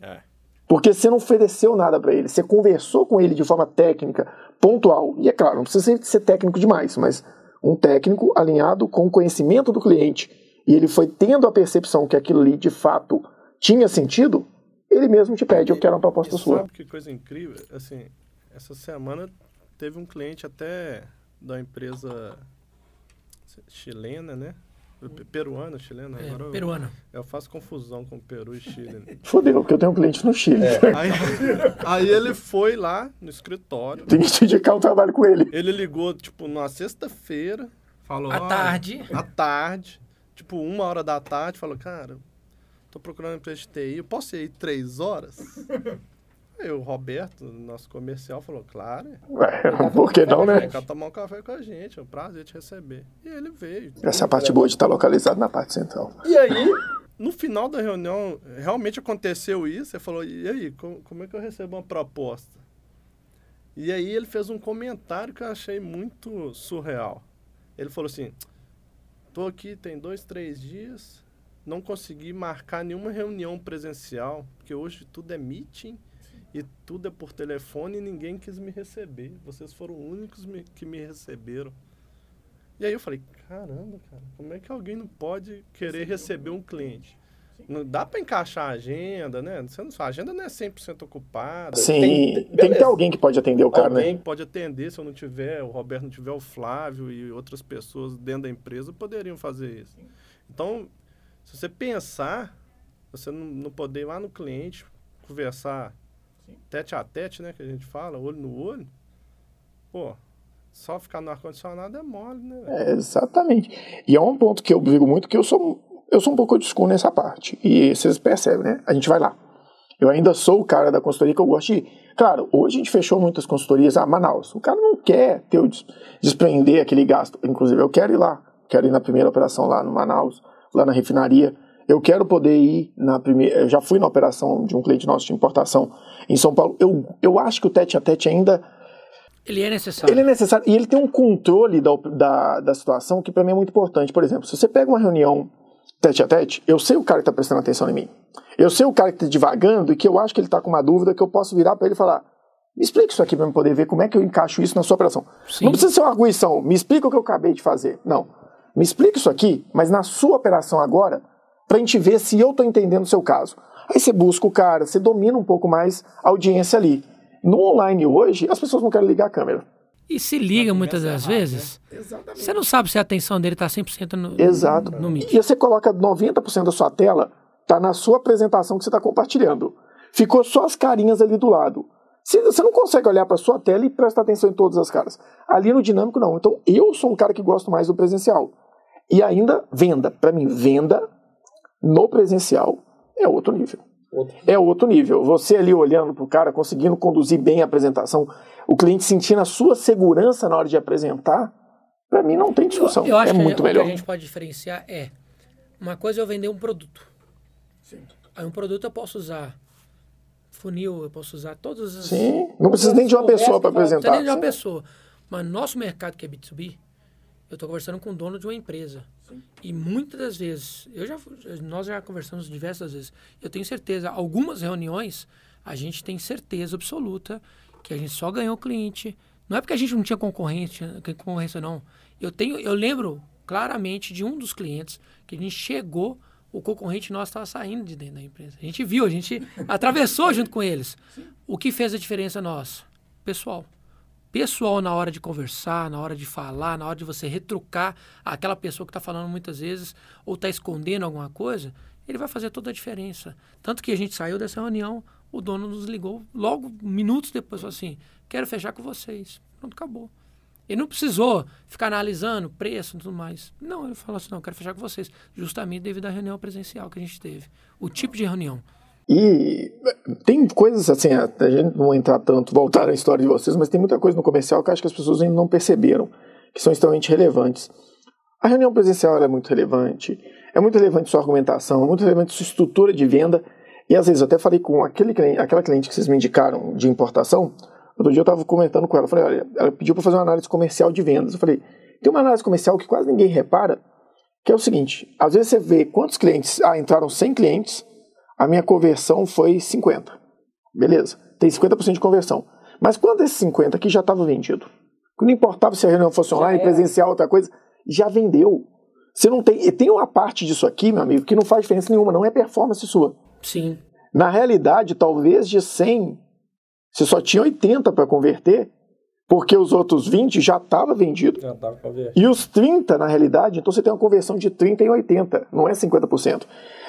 É. Porque você não ofereceu nada para ele, você conversou com ele de forma técnica, pontual. E é claro, não precisa ser técnico demais, mas um técnico alinhado com o conhecimento do cliente. E ele foi tendo a percepção que aquilo ali de fato tinha sentido, ele mesmo te pede, eu quero uma proposta e sua. Sabe que coisa incrível? Assim, essa semana teve um cliente até da empresa chilena, né? Peruano, chileno? É, agora peruano. Eu, eu, faço confusão com Peru e Chile. (laughs) Fodeu, porque eu tenho um cliente no Chile. É. (laughs) Aí, aí, ele foi lá no escritório. Tem que te indicar um trabalho com ele. Ele ligou, tipo, na sexta-feira. Falou. À tarde. À tarde. Tipo, uma hora da tarde. Falou, cara, tô procurando empresa de TI. Eu posso ir três horas? Aí o Roberto, nosso comercial, falou, claro. Ué, por que não, né? Quer tomar um café com a gente, é um prazer te receber. E ele veio. Essa é parte boa de estar localizado na parte central. E aí, no final da reunião, realmente aconteceu isso. Ele falou, e aí, como, como é que eu recebo uma proposta? E aí ele fez um comentário que eu achei muito surreal. Ele falou assim, tô aqui tem dois, três dias, não consegui marcar nenhuma reunião presencial, porque hoje tudo é meeting e tudo é por telefone e ninguém quis me receber. Vocês foram os únicos me, que me receberam. E aí eu falei, caramba, cara, como é que alguém não pode querer receber um cliente? Não dá para encaixar a agenda, né? Você não, a agenda não é 100% ocupada. Sim, tem, tem, que ter alguém que pode atender o cara, alguém né? Alguém que pode atender, se eu não tiver, o Roberto não tiver, o Flávio e outras pessoas dentro da empresa poderiam fazer isso. Então, se você pensar, você não, não poder ir lá no cliente, conversar tete a tete, né, que a gente fala, olho no olho, pô, só ficar no ar-condicionado é mole, né? É, exatamente. E é um ponto que eu digo muito que eu sou, eu sou um pouco desculpa nessa parte. E vocês percebem, né? A gente vai lá. Eu ainda sou o cara da consultoria que eu gosto de ir. Claro, hoje a gente fechou muitas consultorias. Ah, Manaus. O cara não quer ter o desprender aquele gasto. Inclusive, eu quero ir lá. Quero ir na primeira operação lá no Manaus, lá na refinaria. Eu quero poder ir na primeira. Eu já fui na operação de um cliente nosso de importação em São Paulo. Eu, eu acho que o tete a tete ainda. Ele é necessário. Ele é necessário. E ele tem um controle da, da, da situação que para mim é muito importante. Por exemplo, se você pega uma reunião tete a tete, eu sei o cara que está prestando atenção em mim. Eu sei o cara que está divagando e que eu acho que ele está com uma dúvida que eu posso virar para ele e falar: me explica isso aqui para eu poder ver como é que eu encaixo isso na sua operação. Sim. Não precisa ser uma arguição, me explica o que eu acabei de fazer. Não. Me explica isso aqui, mas na sua operação agora, para a gente ver se eu estou entendendo o seu caso. Aí você busca o cara, você domina um pouco mais a audiência ali. No online hoje, as pessoas não querem ligar a câmera. E se liga muitas das errado, vezes, Exatamente. você não sabe se a atenção dele está 100% no, Exato. no Meet. E você coloca 90% da sua tela, tá na sua apresentação que você está compartilhando. Ficou só as carinhas ali do lado. Você você não consegue olhar para sua tela e prestar atenção em todas as caras. Ali no dinâmico, não. Então, eu sou um cara que gosto mais do presencial. E ainda, venda. Para mim, venda no presencial é outro nível. É outro nível. Você ali olhando pro cara, conseguindo conduzir bem a apresentação, o cliente sentindo a sua segurança na hora de apresentar, para mim não tem discussão. Eu acho é que muito o melhor. que a gente pode diferenciar é uma coisa é eu vender um produto. Aí um produto eu posso usar funil, eu posso usar todas as. Sim, não precisa nem de uma pessoa para Não precisa apresentar. nem de uma pessoa. Mas no nosso mercado que é B2B, eu estou conversando com o dono de uma empresa. E muitas das vezes, eu já, nós já conversamos diversas vezes, eu tenho certeza, algumas reuniões, a gente tem certeza absoluta que a gente só ganhou o cliente. Não é porque a gente não tinha concorrência, concorrência não. Eu tenho, eu lembro claramente de um dos clientes que a gente chegou, o concorrente nosso estava saindo de dentro da empresa. A gente viu, a gente (laughs) atravessou junto com eles. O que fez a diferença nossa? Pessoal pessoal na hora de conversar, na hora de falar, na hora de você retrucar aquela pessoa que está falando muitas vezes ou está escondendo alguma coisa, ele vai fazer toda a diferença. Tanto que a gente saiu dessa reunião, o dono nos ligou logo minutos depois, falou assim, quero fechar com vocês. Pronto, acabou. Ele não precisou ficar analisando preço e tudo mais. Não, ele falou assim, não, quero fechar com vocês. Justamente devido à reunião presencial que a gente teve. O tipo de reunião. E tem coisas assim, a gente não entrar tanto, voltar à história de vocês, mas tem muita coisa no comercial que acho que as pessoas ainda não perceberam, que são extremamente relevantes. A reunião presencial é muito relevante, é muito relevante sua argumentação, é muito relevante sua estrutura de venda. E às vezes eu até falei com aquele cliente, aquela cliente que vocês me indicaram de importação, outro dia eu estava comentando com ela, falei, olha, ela pediu para fazer uma análise comercial de vendas. Eu falei, tem uma análise comercial que quase ninguém repara, que é o seguinte, às vezes você vê quantos clientes, ah, entraram 100 clientes, a minha conversão foi 50. Beleza, tem 50% de conversão. Mas quando esses 50 aqui já estava vendido? Não importava se a reunião fosse online, presencial, outra coisa, já vendeu. Você não tem. E tem uma parte disso aqui, meu amigo, que não faz diferença nenhuma, não é performance sua. Sim. Na realidade, talvez de 100, você só tinha 80 para converter, porque os outros 20 já estava vendido. Já tava. E os 30, na realidade, então você tem uma conversão de 30 em 80, não é 50%.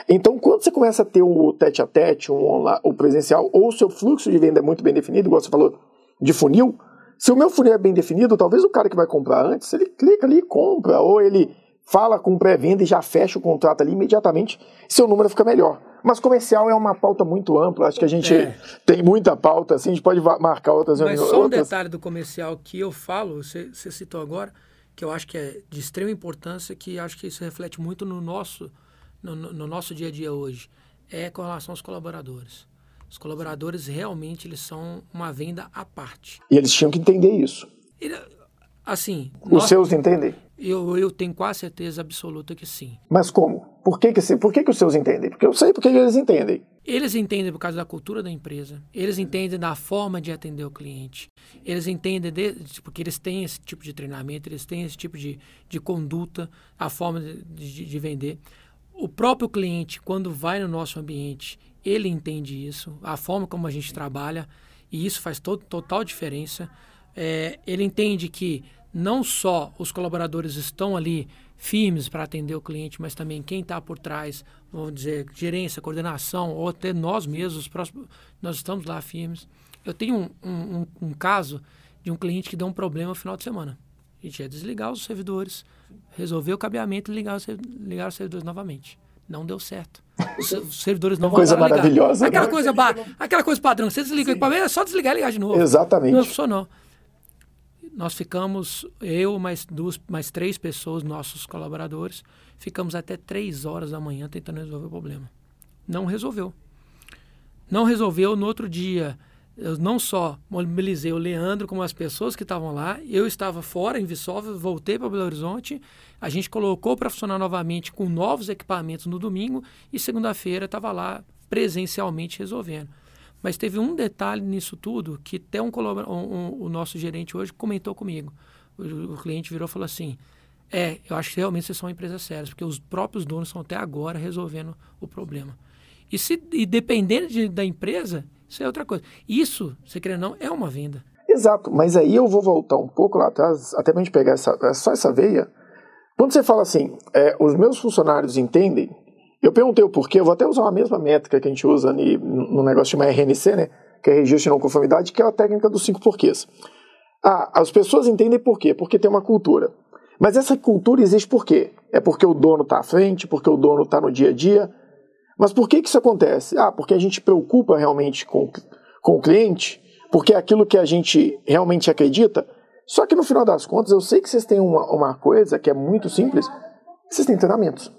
Então, quando você começa a ter o tete a tete, um online, o presencial, ou o seu fluxo de venda é muito bem definido, igual você falou de funil, se o meu funil é bem definido, talvez o cara que vai comprar antes, ele clica ali e compra, ou ele fala com pré-venda e já fecha o contrato ali imediatamente, seu número fica melhor. Mas comercial é uma pauta muito ampla, acho que a gente É. tem muita pauta, assim, a gente pode marcar outras Mas reuniões. só um outras- detalhe do comercial que eu falo, você, você citou agora, que eu acho que é de extrema importância, que acho que isso reflete muito no nosso, no, no- no nosso dia a dia hoje, é com relação aos colaboradores. Os colaboradores realmente eles são uma venda à parte. E eles tinham que entender isso. Ele- assim, Os nós- seus entendem? eu, eu tenho quase certeza absoluta que sim. Mas como? Por que, que, por que, que os seus entendem? Porque eu sei porque eles entendem. Eles entendem por causa da cultura da empresa, eles entendem da forma de atender o cliente, eles entendem de, de- porque eles têm esse tipo de treinamento, eles têm esse tipo de, de conduta, a forma de, de- de vender. O próprio cliente, quando vai no nosso ambiente, ele entende isso, a forma como a gente trabalha, e isso faz to total diferença. É, ele entende que não só os colaboradores estão ali firmes para atender o cliente, mas também quem está por trás, vamos dizer, gerência, coordenação, ou até nós mesmos, os próximos, nós estamos lá firmes. Eu tenho um, um- um caso de um cliente que deu um problema no final de semana. A gente ia desligar os servidores, resolver o cabeamento e ligar ligar os servidores novamente. Não deu certo. Os, se- os servidores não Coisa voltaram a ligar. maravilhosa, Aquela né? coisa, ba- aquela coisa padrão. Você desliga o equipamento, é só desligar e ligar de novo. Exatamente. Não funcionou. Nós ficamos, eu mais duas, mais três pessoas, nossos colaboradores, ficamos até três horas da manhã tentando resolver o problema. Não resolveu. Não resolveu. No outro dia, eu não só mobilizei o Leandro, como as pessoas que estavam lá. Eu estava fora, em Viçosa, voltei para Belo Horizonte. A gente colocou para funcionar novamente com novos equipamentos no domingo e segunda-feira estava lá presencialmente resolvendo. Mas teve um detalhe nisso tudo que até um, um- o nosso gerente hoje comentou comigo. O, o cliente virou e falou assim: É, eu acho que realmente vocês são uma empresa séria, porque os próprios donos estão até agora resolvendo o problema. E, se, e dependendo de- da empresa, isso é outra coisa. Isso, você querer ou não, é uma venda. Exato, mas aí eu vou voltar um pouco lá atrás, até pra gente pegar essa, só essa veia. Quando você fala assim, é, os meus funcionários entendem, eu perguntei o porquê, eu vou até usar uma mesma métrica que a gente usa no negócio chamado RNC, né? Que é registro de não conformidade, que é a técnica dos cinco porquês. Ah, as pessoas entendem por quê? Porque tem uma cultura. Mas essa cultura existe por quê? É porque o dono está à frente, porque o dono está no dia a dia. Mas por que, que isso acontece? Ah, porque a gente preocupa realmente com, com o cliente, porque é aquilo que a gente realmente acredita. Só que no final das contas, eu sei que vocês têm uma, uma coisa que é muito simples: vocês têm treinamentos.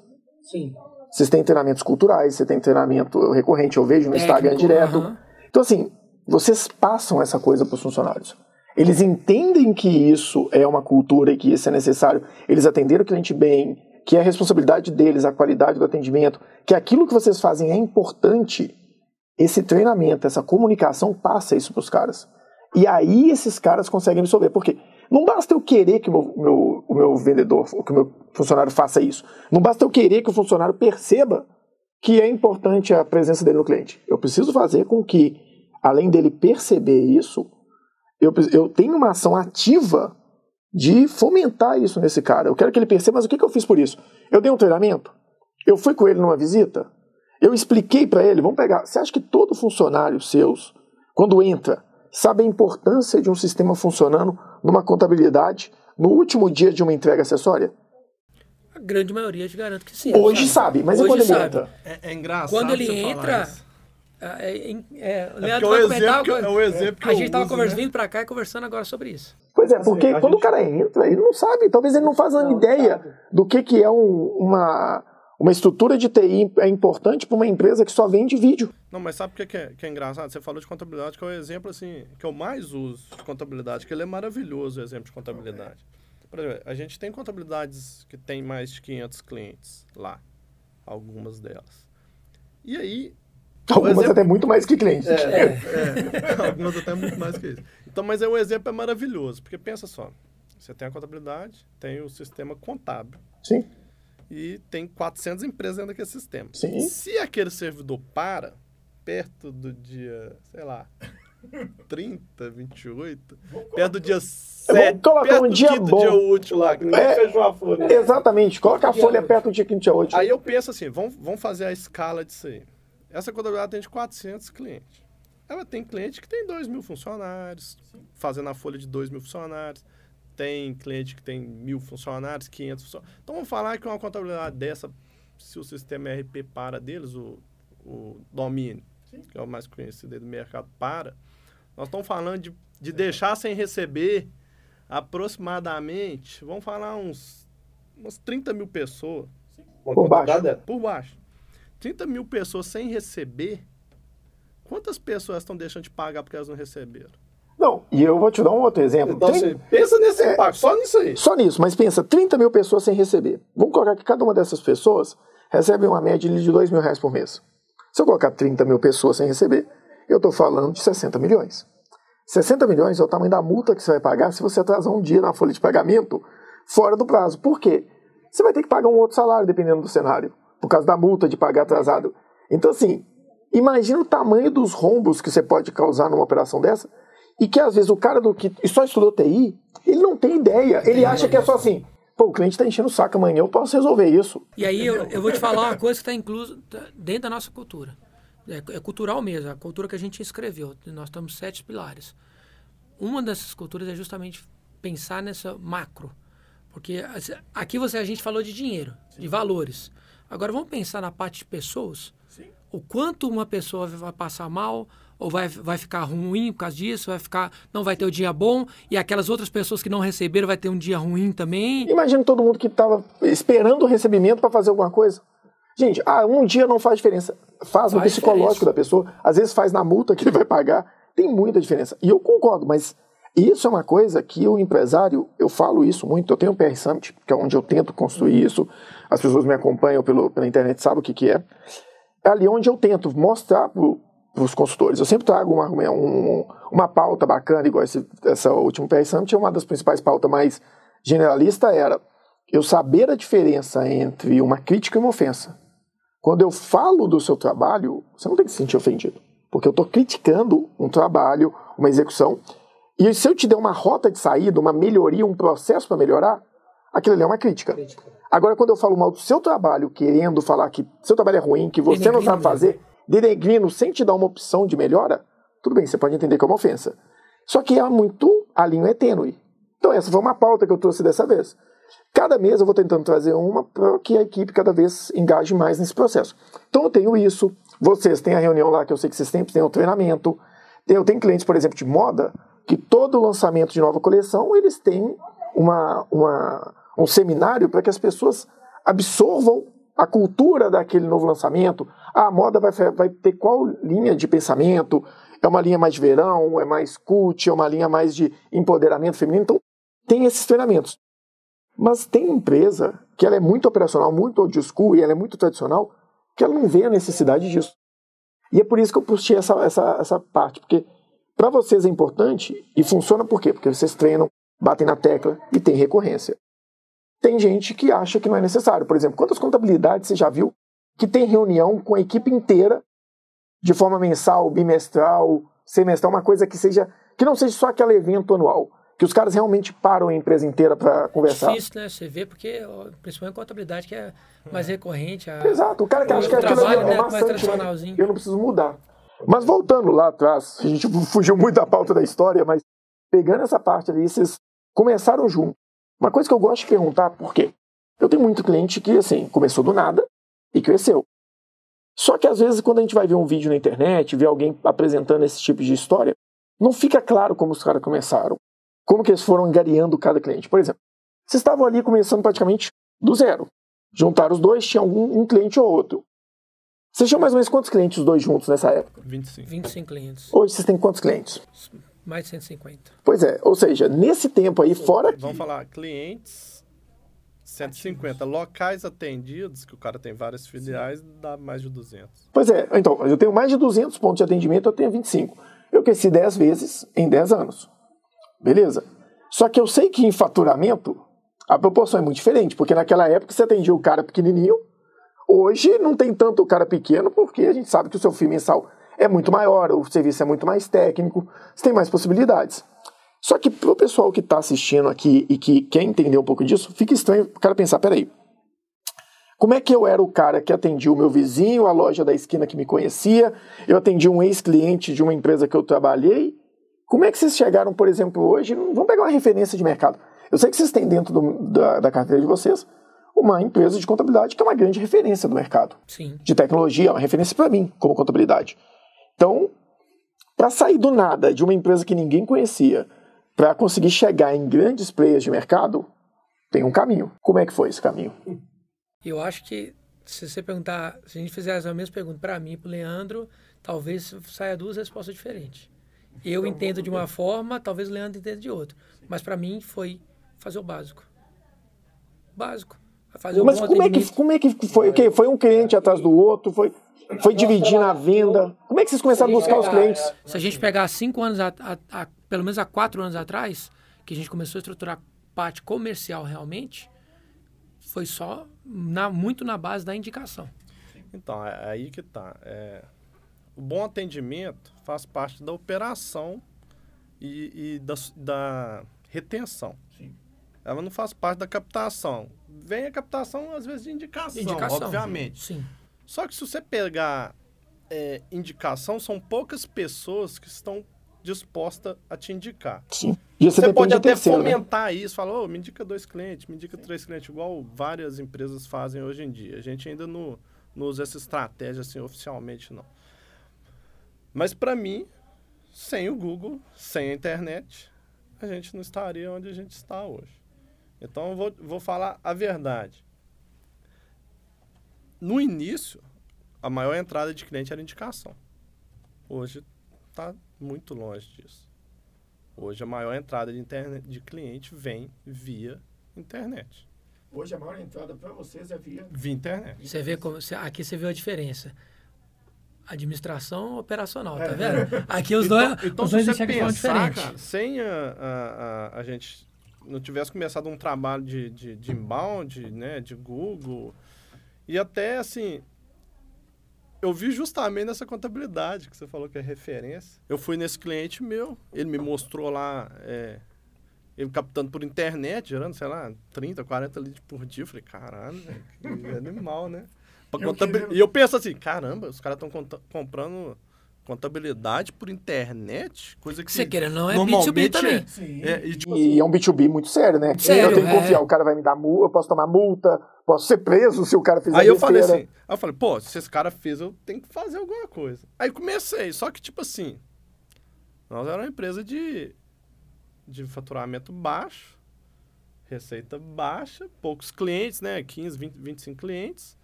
Sim. Vocês têm treinamentos culturais, você tem treinamento recorrente, eu vejo no Técnico, Instagram direto. aham. Então, assim, vocês passam essa coisa para os funcionários. Eles entendem que isso é uma cultura e que isso é necessário. Eles atenderam o cliente bem, que é a responsabilidade deles, a qualidade do atendimento, que aquilo que vocês fazem é importante. Esse treinamento, essa comunicação passa isso para os caras. E aí esses caras conseguem absorver. Por quê? Não basta eu querer que o meu, meu- o meu vendedor, que o meu funcionário faça isso. Não basta eu querer que o funcionário perceba que é importante a presença dele no cliente. Eu preciso fazer com que, além dele perceber isso, eu, eu tenho uma ação ativa de fomentar isso nesse cara. Eu quero que ele perceba, mas o que, que eu fiz por isso? Eu dei um treinamento? Eu fui com ele numa visita? Eu expliquei para ele, vamos pegar, você acha que todo funcionário seus, quando entra, sabe a importância de um sistema funcionando numa contabilidade no último dia de uma entrega acessória? A grande maioria te garanto que sim. Hoje sabe, mas e Hoje quando ele sabe. entra? É, é engraçado. Quando ele você falar entra. isso. É, é, é, o É Leandro porque vai é o exemplo que- é o exemplo que a eu gente tava uso, conversando, né? vindo pra cá e conversando agora sobre isso. Pois é, porque a quando gente- o cara entra, ele não sabe, talvez ele não faça Não, ideia sabe. do que, que é um- uma, uma estrutura de TI é importante para uma empresa que só vende vídeo. Não, mas sabe o que que é, que é engraçado? Você falou de contabilidade, que é o exemplo assim, que eu mais uso de contabilidade, que ele é maravilhoso, o exemplo de contabilidade. Por exemplo, a gente tem contabilidades que tem mais de 500 clientes lá, algumas delas. E aí, Algumas exemplo- até muito mais que cliente. (laughs) é, algumas até muito mais que isso. Então, mas é, o exemplo é maravilhoso, porque pensa só, você tem a contabilidade, tem o sistema contábil, Sim. e tem 400 empresas dentro daquele sistema. Sim. Se aquele servidor para perto do dia, sei lá, (laughs) 30, 28, perto do dia 7, colocar perto um do dia quinto bom. dia útil lá. que É. fechou a folha. Exatamente. Coloca a folha perto do dia 28. Aí eu penso assim, vamos, vamos fazer a escala disso aí. Essa contabilidade tem de 400 clientes. Ela tem cliente que tem 2 mil funcionários, fazendo a folha de 2 mil funcionários. Tem cliente que tem mil funcionários, 500 funcionários. Então vamos falar que uma contabilidade dessa, se o sistema ERP para deles, o, o domínio, que é o mais conhecido aí do mercado, para, nós estamos falando de, de deixar sem receber aproximadamente, vamos falar uns, umas 30 mil pessoas Por baixo. é- por baixo. 30 mil pessoas sem receber. Quantas pessoas estão deixando de pagar porque elas não receberam? Não, e eu vou te dar um outro exemplo. Então, Tem- pensa nesse É. impacto, só nisso aí. Só nisso, mas pensa, 30 mil pessoas sem receber. Vamos colocar que cada uma dessas pessoas recebe uma média de 2 mil reais por mês. Se eu colocar 30 mil pessoas sem receber, eu estou falando de 60 milhões. 60 milhões é o tamanho da multa que você vai pagar se você atrasar um dia na folha de pagamento fora do prazo. Por quê? Você vai ter que pagar um outro salário, dependendo do cenário, por causa da multa de pagar atrasado. Então, assim, imagina o tamanho dos rombos que você pode causar numa operação dessa e que às vezes o cara do que só estudou TI, ele não tem ideia. Ele acha que é só assim, pô, o cliente está enchendo o saco amanhã, eu posso resolver isso. E aí eu, eu vou te falar uma coisa que está incluso tá dentro da nossa cultura. É, é cultural mesmo, a cultura que a gente escreveu. Nós temos sete pilares. Uma dessas culturas é justamente pensar nessa macro. Porque aqui você, a gente falou de dinheiro, de valores. Agora vamos pensar na parte de pessoas. O quanto uma pessoa vai passar mal, ou vai, vai ficar ruim por causa disso, vai ficar, não vai ter o dia bom, e aquelas outras pessoas que não receberam vai ter um dia ruim também. Imagina todo mundo que estava esperando o recebimento para fazer alguma coisa. Gente, ah, um dia não faz diferença. Faz no Faz psicológico diferença. da pessoa, às vezes faz na multa que ele vai pagar. Tem muita diferença. E eu concordo, mas isso é uma coisa que o empresário, eu falo isso muito, eu tenho o PR Summit, que é onde eu tento construir isso. As pessoas me acompanham pelo, pela internet, sabem o que, que é. É ali onde eu tento mostrar para os consultores. Eu sempre trago uma, um- uma pauta bacana, igual esse, essa última PR Summit, uma das principais pautas mais generalista era eu saber a diferença entre uma crítica e uma ofensa. Quando eu falo do seu trabalho, você não tem que se sentir ofendido, porque eu estou criticando um trabalho, uma execução. E se eu te der uma rota de saída, uma melhoria, um processo para melhorar, aquilo ali é uma crítica. crítica. Agora, quando eu falo mal do seu trabalho, querendo falar que seu trabalho é ruim, que você não sabe fazer, denegrindo sem te dar uma opção de melhora, tudo bem, você pode entender que é uma ofensa. Só que é muito, a linha é tênue. Então essa foi uma pauta que eu trouxe dessa vez. Cada mês eu vou tentando trazer uma para que a equipe cada vez engaje mais nesse processo. Então eu tenho isso, vocês têm a reunião lá que eu sei que vocês sempre têm o treinamento. Eu tenho clientes, por exemplo, de moda, que todo lançamento de nova coleção eles têm uma, uma um seminário para que as pessoas absorvam a cultura daquele novo lançamento. Ah, a moda vai, vai ter qual linha de pensamento? É uma linha mais de verão, é mais cult, é uma linha mais de empoderamento feminino. Então, tem esses treinamentos. Mas tem empresa que ela é muito operacional, muito old school e ela é muito tradicional, que ela não vê a necessidade disso. E é por isso que eu puxei essa, essa, essa parte, porque para vocês é importante e funciona por quê? Porque vocês treinam, batem na tecla e tem recorrência. Tem gente que acha que não é necessário. Por exemplo, quantas contabilidades você já viu que tem reunião com a equipe inteira de forma mensal, bimestral, semestral, uma coisa que seja que não seja só aquele evento anual, que os caras realmente param a empresa inteira para conversar. Difícil, né? Você vê porque principalmente a contabilidade que é mais recorrente. A... Exato. O cara que acha que aquilo trabalho, é, né, maçante, né? eu não preciso mudar. Mas voltando lá atrás, a gente (laughs) fugiu muito da pauta da história, mas pegando essa parte ali, vocês começaram junto. Uma coisa que eu gosto de perguntar, por quê? Eu tenho muito cliente que, assim, começou do nada e cresceu. Só que às vezes, quando a gente vai ver um vídeo na internet, ver alguém apresentando esse tipo de história, não fica claro como os caras começaram. Como que eles foram engariando cada cliente. Por exemplo, vocês estavam ali começando praticamente do zero. Juntaram os dois, tinha um, um cliente ou outro. Vocês tinham mais ou menos quantos clientes os dois juntos nessa época? 25. 25 clientes. Hoje vocês têm quantos clientes? Mais de 150. Pois é, ou seja, nesse tempo aí, fora. Vamos falar, clientes 150 locais atendidos, que o cara tem várias filiais, Sim. dá mais de 200. Pois é, então, eu tenho mais de 200 pontos de atendimento, eu tenho 25. Eu cresci 10 vezes em 10 anos. Beleza? Só que eu sei que em faturamento a proporção é muito diferente, porque naquela época você atendia o cara pequenininho, hoje não tem tanto o cara pequeno, porque a gente sabe que o seu FII mensal é muito maior, o serviço é muito mais técnico, você tem mais possibilidades. Só que pro pessoal que está assistindo aqui e que quer entender um pouco disso, fica estranho o cara pensar, peraí, como é que eu era o cara que atendia o meu vizinho, a loja da esquina que me conhecia, eu atendi um ex-cliente de uma empresa que eu trabalhei? Como é que vocês chegaram, por exemplo, hoje? Vamos pegar uma referência de mercado. Eu sei que vocês têm dentro do, da, da carteira de vocês uma empresa de contabilidade que é uma grande referência do mercado. Sim. De tecnologia, é uma referência para mim, como contabilidade. Então, para sair do nada de uma empresa que ninguém conhecia, para conseguir chegar em grandes players de mercado, tem um caminho. Como é que foi esse caminho? Eu acho que se você perguntar, se a gente fizesse a mesma pergunta para mim e para o Leandro, talvez saia duas respostas diferentes. Eu então, entendo de uma forma, talvez o Leandro entenda de outra. Mas para mim foi fazer o básico. Básico. Fazer Mas como é, que, como é que foi? Foi um cliente atrás do outro? Foi, foi dividir na venda? Como é que vocês começaram a buscar os clientes? Se a gente pegar cinco anos, a, a, a, pelo menos há quatro anos atrás, que a gente começou a estruturar parte comercial realmente, foi só na, muito na base da indicação. Então, é aí que tá. É, o bom atendimento faz parte da operação e, e da, da, retenção. Sim. Ela não faz parte da captação. Vem a captação, às vezes, de indicação, indicação obviamente. Sim. Só que se você pegar é, indicação, são poucas pessoas que estão dispostas a te indicar. Sim. Você, você pode até terceiro, né? fomentar né? isso, falar, oh, me indica dois clientes, me indica Sim. três clientes, igual várias empresas fazem hoje em dia. A gente ainda não, não usa essa estratégia assim oficialmente, não. Mas para mim, sem o Google, sem a internet, a gente não estaria onde a gente está hoje. Então eu vou, vou falar a verdade. No início, a maior entrada de cliente era indicação. Hoje está muito longe disso. Hoje a maior entrada de, internet, de cliente vem via internet. Hoje a maior entrada para vocês é via... Via internet. Você vê como, aqui você viu a diferença. Administração operacional, tá é. vendo? Aqui os então, dois, então, os dois pensar, diferentes. Cara, sem a, a, a, a gente não tivesse começado um trabalho de, de, de inbound, né, de Google, e até assim, eu vi justamente nessa contabilidade que você falou que é referência. Eu fui nesse cliente meu, ele me mostrou lá, é, ele captando por internet, gerando, sei lá, 30, 40 litros por dia. Eu falei, caralho, velho, que (laughs) animal, né? Pra Eu contabil- quero- E eu penso assim, caramba, os caras estão comprando contabilidade por internet, coisa que Você queira não, é normalmente B2B também. É, é, e, tipo, E é um B2B muito sério, né? Sério, eu tenho que é. confiar, o cara vai me dar multa, eu posso tomar multa, posso ser preso se o cara fizer Aí eu falei assim, aí eu falei, pô, se esse cara fez, eu tenho que fazer alguma coisa. Aí comecei, só que tipo assim, nós era uma empresa de, de faturamento baixo, receita baixa, poucos clientes, né, 15, 20, 25 clientes,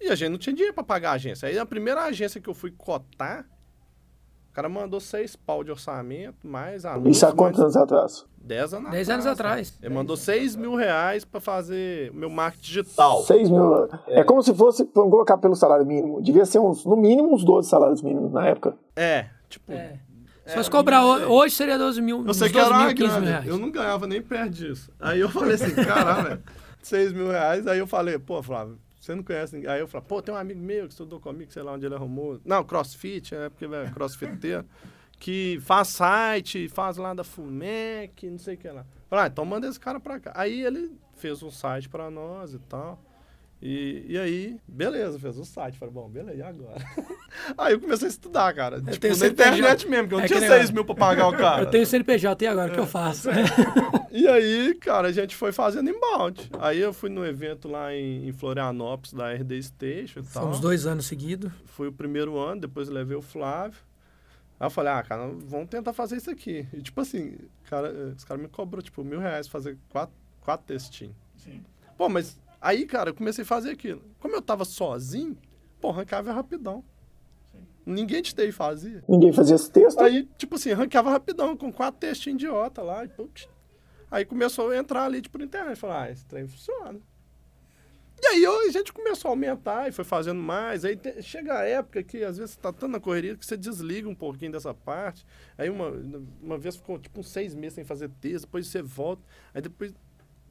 e a gente não tinha dinheiro pra pagar a agência. Aí a primeira agência que eu fui cotar, cara mandou seis pau de orçamento, mais anúncio, Isso há quantos mais anos atrás? 10 anos Dez anos atrás. Ele mandou 6 mil reais pra fazer o meu marketing digital. 6 mil. É. como se fosse, vamos colocar pelo salário mínimo. Devia ser uns, no mínimo uns 12 salários mínimos na época. É, tipo... É. Se fosse cobrar ho- hoje, seria 12 mil, Eu sei que 12 era uma mil, 15 mil grana. reais. Eu não ganhava nem perto disso. Aí eu falei assim, caralho, velho, (laughs) 6 mil reais. Aí eu falei, pô, Flávio, você não conhece ninguém. Aí eu falei, pô, tem um amigo meu que estudou comigo, sei lá onde ele arrumou. Não, crossfit, é porque é crossfiteiro. que faz site, faz lá da Fumec, não sei o que lá. Falei, ah, então manda esse cara pra cá. Aí ele fez um site pra nós e tal. E, e aí, beleza, fez o site. Falei, bom, beleza, e agora? (laughs) aí eu comecei a estudar, cara. tipo, tenho na CNPJ. internet mesmo, que eu não É tinha negócio. 6 mil pra pagar o (laughs) cara. Eu tenho CNPJ, e agora? O que eu faço? (laughs) E aí, cara, a gente foi fazendo inbound. Aí eu fui no evento lá em, em Florianópolis, da RD Station e tal. Fomos dois anos seguidos. Foi o primeiro ano, depois eu levei o Flávio. Aí eu falei, ah, cara, vamos tentar fazer isso aqui. E tipo assim, cara, eh, os caras me cobrou, tipo, mil reais fazer quatro, quatro textinhos. Pô, mas aí, cara, eu comecei a fazer aquilo. Como eu tava sozinho, pô, ranqueava rapidão. Ninguém de TI fazia. Ninguém fazia esse texto. Aí, tipo assim, ranqueava rapidão, com quatro textinhos idiota lá. E, putz. aí começou a entrar ali, tipo, na internet. Falar, ah, esse trem funciona. E aí a gente começou a aumentar e foi fazendo mais. Aí te- chega a época que às vezes você tá tão na correria que você desliga um pouquinho dessa parte. Aí uma, uma vez ficou tipo uns seis meses sem fazer texto, depois você volta. Aí depois.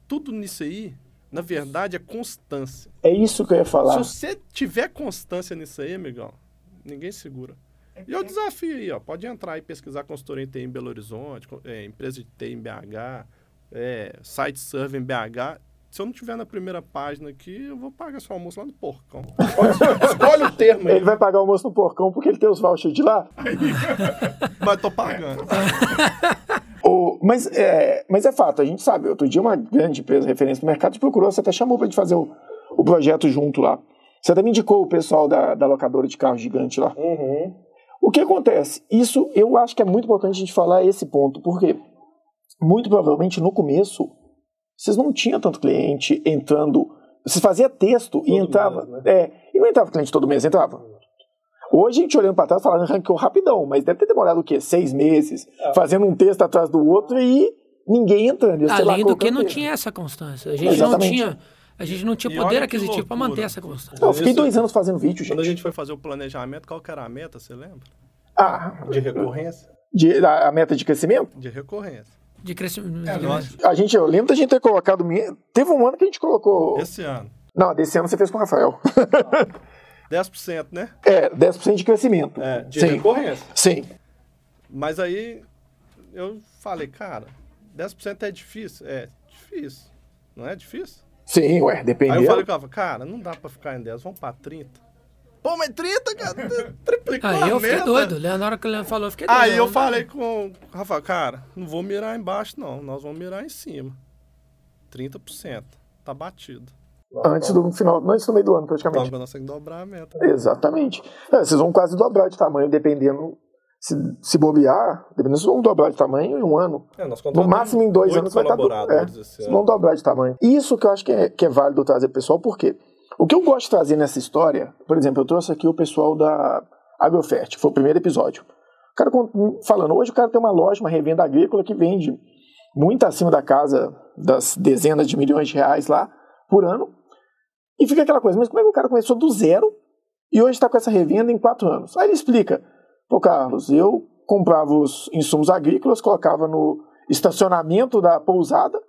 Tudo nisso aí, na verdade, é constância. É isso que eu ia falar. Se você tiver constância nisso aí, amigão, ninguém segura. E é o desafio aí, ó. Pode entrar e pesquisar consultoria em TI em Belo Horizonte, é, empresa de TI em BH, é, site server em BH. Se eu não tiver na primeira página aqui, eu vou pagar seu almoço lá no porcão. (laughs) Escolhe o termo aí. Ele vai pagar o almoço no porcão porque ele tem os vouchers de lá. (laughs) Mas tô pagando. (laughs) Mas, é, mas é fato, a gente sabe. Outro dia, uma grande empresa referência no mercado te procurou, você até chamou pra gente fazer o, o projeto junto lá. Você até me indicou o pessoal da, da locadora de carro gigante lá. O que acontece? Isso eu acho que é muito importante a gente falar esse ponto, porque muito provavelmente no começo vocês não tinham tanto cliente entrando. Vocês faziam texto e Todo entrava. mês, né? É, e não entrava cliente todo mês, entrava. Hoje a gente olhando para trás falando ranqueou rapidão, mas deve ter demorado o quê? Seis meses, É. fazendo um texto atrás do outro e ninguém entrando. e você lá Além do que não texto. tinha essa constância. A gente Exatamente. não tinha, a gente não tinha E poder aquisitivo para manter essa constância. Não, eu fiquei Isso- dois anos fazendo vídeo, Quando a gente. gente foi fazer o planejamento, qual que era a meta, você lembra? Ah, De recorrência? de- a, a meta de crescimento? De recorrência. De crescimento. É. A gente, eu lembro da gente ter colocado. Teve um ano que a gente colocou. Esse ano. Não, desse ano você fez com o Rafael. (laughs) 10%, né? É, 10% de crescimento. É, de Sim. recorrência. Sim. Mas aí eu falei, cara, 10% é difícil? É difícil. Não é difícil? Sim, ué, Aí dependendo. eu falei com ela, cara, não dá pra ficar em 10, vamos pra 30. Pô, mas 30, cara, (laughs) triplicou Aí eu fiquei meta. doido. Leandro, na hora que o Leandro falou, eu fiquei doido. Aí eu falei com o Rafael, cara, não vou mirar embaixo não, nós vamos mirar em cima. 30%, tá batido. Antes do final, antes do meio do ano, Então praticamente. nós temos que dobrar a meta. Exatamente. É, vocês vão quase dobrar de tamanho, dependendo. Se, se bobear, dependendo, vocês vão dobrar de tamanho em um ano. É, No máximo em dois anos vai estar. do- É, vocês vão dobrar de tamanho. Isso que eu acho que é, que é válido trazer pessoal, porque o que eu gosto de trazer nessa história, por exemplo, eu trouxe aqui o pessoal da Agrofert, que foi o primeiro episódio. O cara falando, hoje o cara tem uma loja, uma revenda agrícola que vende muito acima da casa das dezenas de milhões de reais lá por ano. E fica aquela coisa, mas como é que o cara começou do zero e hoje está com essa revenda em quatro anos? Aí ele explica, pô Carlos, eu comprava os insumos agrícolas, colocava no estacionamento da pousada.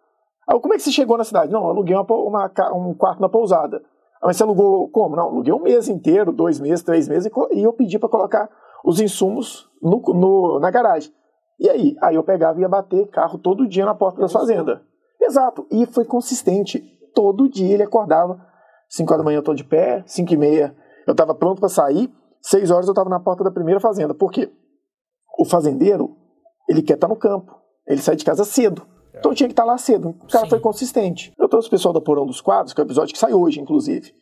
Aí, como é que você chegou na cidade? Não, aluguei uma, uma um quarto na pousada. Ah, mas você alugou como? Não, aluguei um mês inteiro, dois meses, três meses, e eu pedi para colocar os insumos no, no, na garagem. E aí? Aí eu pegava e ia bater carro todo dia na porta da fazenda. Exato. E foi consistente. Todo dia ele acordava, 5 horas da manhã eu tô de pé, 5 e meia eu estava pronto para sair, 6 horas eu estava na porta da primeira fazenda. Por quê? O fazendeiro, ele quer estar tá no campo. Ele sai de casa cedo. Então tinha que estar tá lá cedo. O cara Sim. foi consistente. Eu trouxe o pessoal da Porão dos Quadros, que é o episódio que sai hoje, inclusive.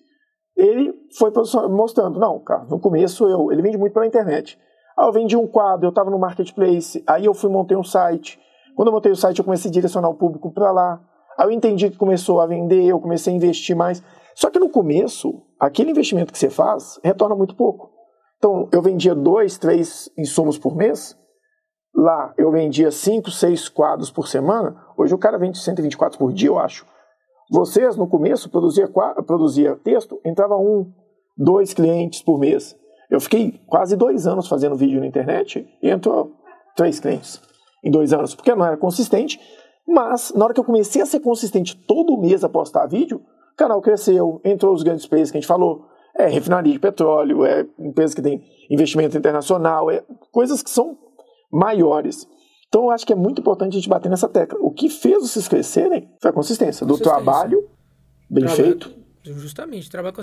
Ele foi mostrando, não, cara, no começo eu, ele vende muito pela internet. Aí eu vendi um quadro, eu estava no marketplace, aí eu fui montei um site. Quando eu montei o site, eu comecei a direcionar o público para lá. Aí eu entendi que começou a vender, eu comecei a investir mais. Só que no começo, aquele investimento que você faz retorna muito pouco. Então, eu vendia dois, três insumos por mês. Lá, eu vendia cinco, seis quadros por semana. Hoje, o cara vende 124 por dia, eu acho. Vocês, no começo, produzia, produzia texto, entrava um, dois clientes por mês. Eu fiquei quase dois anos fazendo vídeo na internet e entrou três clientes em dois anos, porque não era consistente. Mas, na hora que eu comecei a ser consistente todo mês a postar vídeo, o canal cresceu, entrou os grandes players que a gente falou, é refinaria de petróleo, é empresa que tem investimento internacional, é coisas que são maiores. Então eu acho que é muito importante a gente bater nessa tecla. O que fez vocês crescerem foi a consistência, do trabalho bem trabalho, feito. Justamente, trabalho,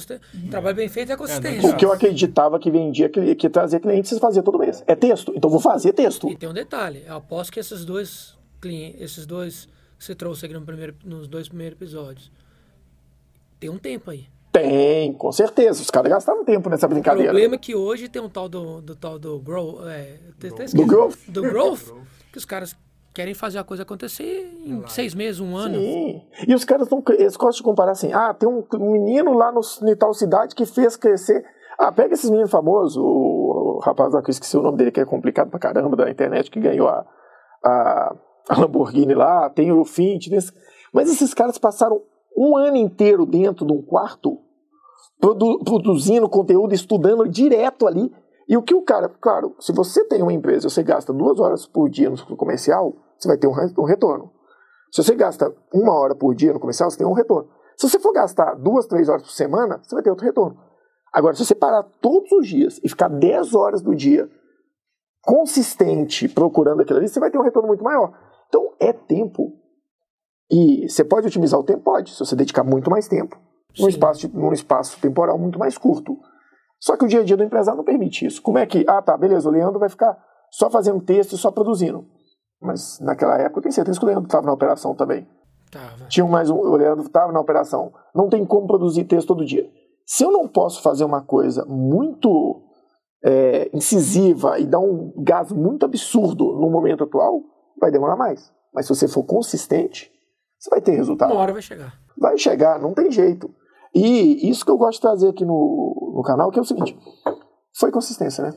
trabalho bem feito é consistência. o que eu acreditava que vendia, que, que trazia clientes, vocês faziam todo mês. É texto, então vou fazer texto. E tem um detalhe, eu aposto que esses dois clientes, esses dois que você trouxe aqui no primeiro, nos dois primeiros episódios, tem um tempo aí. Tem, com certeza. Os caras gastaram tempo nessa brincadeira. O problema é que hoje tem um tal do, do tal do grow, é, do growth. Do growth, que os caras querem fazer a coisa acontecer em seis meses, um ano. Sim. E os caras não, eles gostam de comparar assim, ah, tem um menino lá no, em tal cidade que fez crescer. Ah, pega esses meninos famosos, o, o rapaz lá que eu esqueci o nome dele, que é complicado pra caramba da internet, que ganhou a, a, a (laughs) Lamborghini lá, tem o Fitness. Mas esses caras passaram um ano inteiro dentro de um quarto, produ produzindo conteúdo, estudando direto ali. E o que o cara, claro, se você tem uma empresa, você gasta duas horas por dia no comercial, você vai ter um, um retorno. Se você gasta uma hora por dia no comercial, você tem um retorno. Se você for gastar duas, três horas por semana, você vai ter outro retorno. Agora, se você parar todos os dias e ficar 10 horas do dia consistente procurando aquilo ali, você vai ter um retorno muito maior. Então, é tempo e você pode otimizar o tempo? Pode, se você dedicar muito mais tempo num espaço, num espaço temporal muito mais curto. Só que o dia a dia do empresário não permite isso. Como é que, ah tá, beleza, o Leandro vai ficar só fazendo texto e só produzindo. Mas naquela época eu tenho certeza que o Leandro estava na operação também. Tava. Tinha mais um, o Leandro estava na operação. Não tem como produzir texto todo dia. Se eu não posso fazer uma coisa muito é, incisiva e dar um gás muito absurdo no momento atual, vai demorar mais. Mas se você for consistente, você vai ter resultado. Uma hora vai chegar. Vai chegar, não tem jeito. E isso que eu gosto de trazer aqui no, no canal, que é o seguinte: foi consistência, né?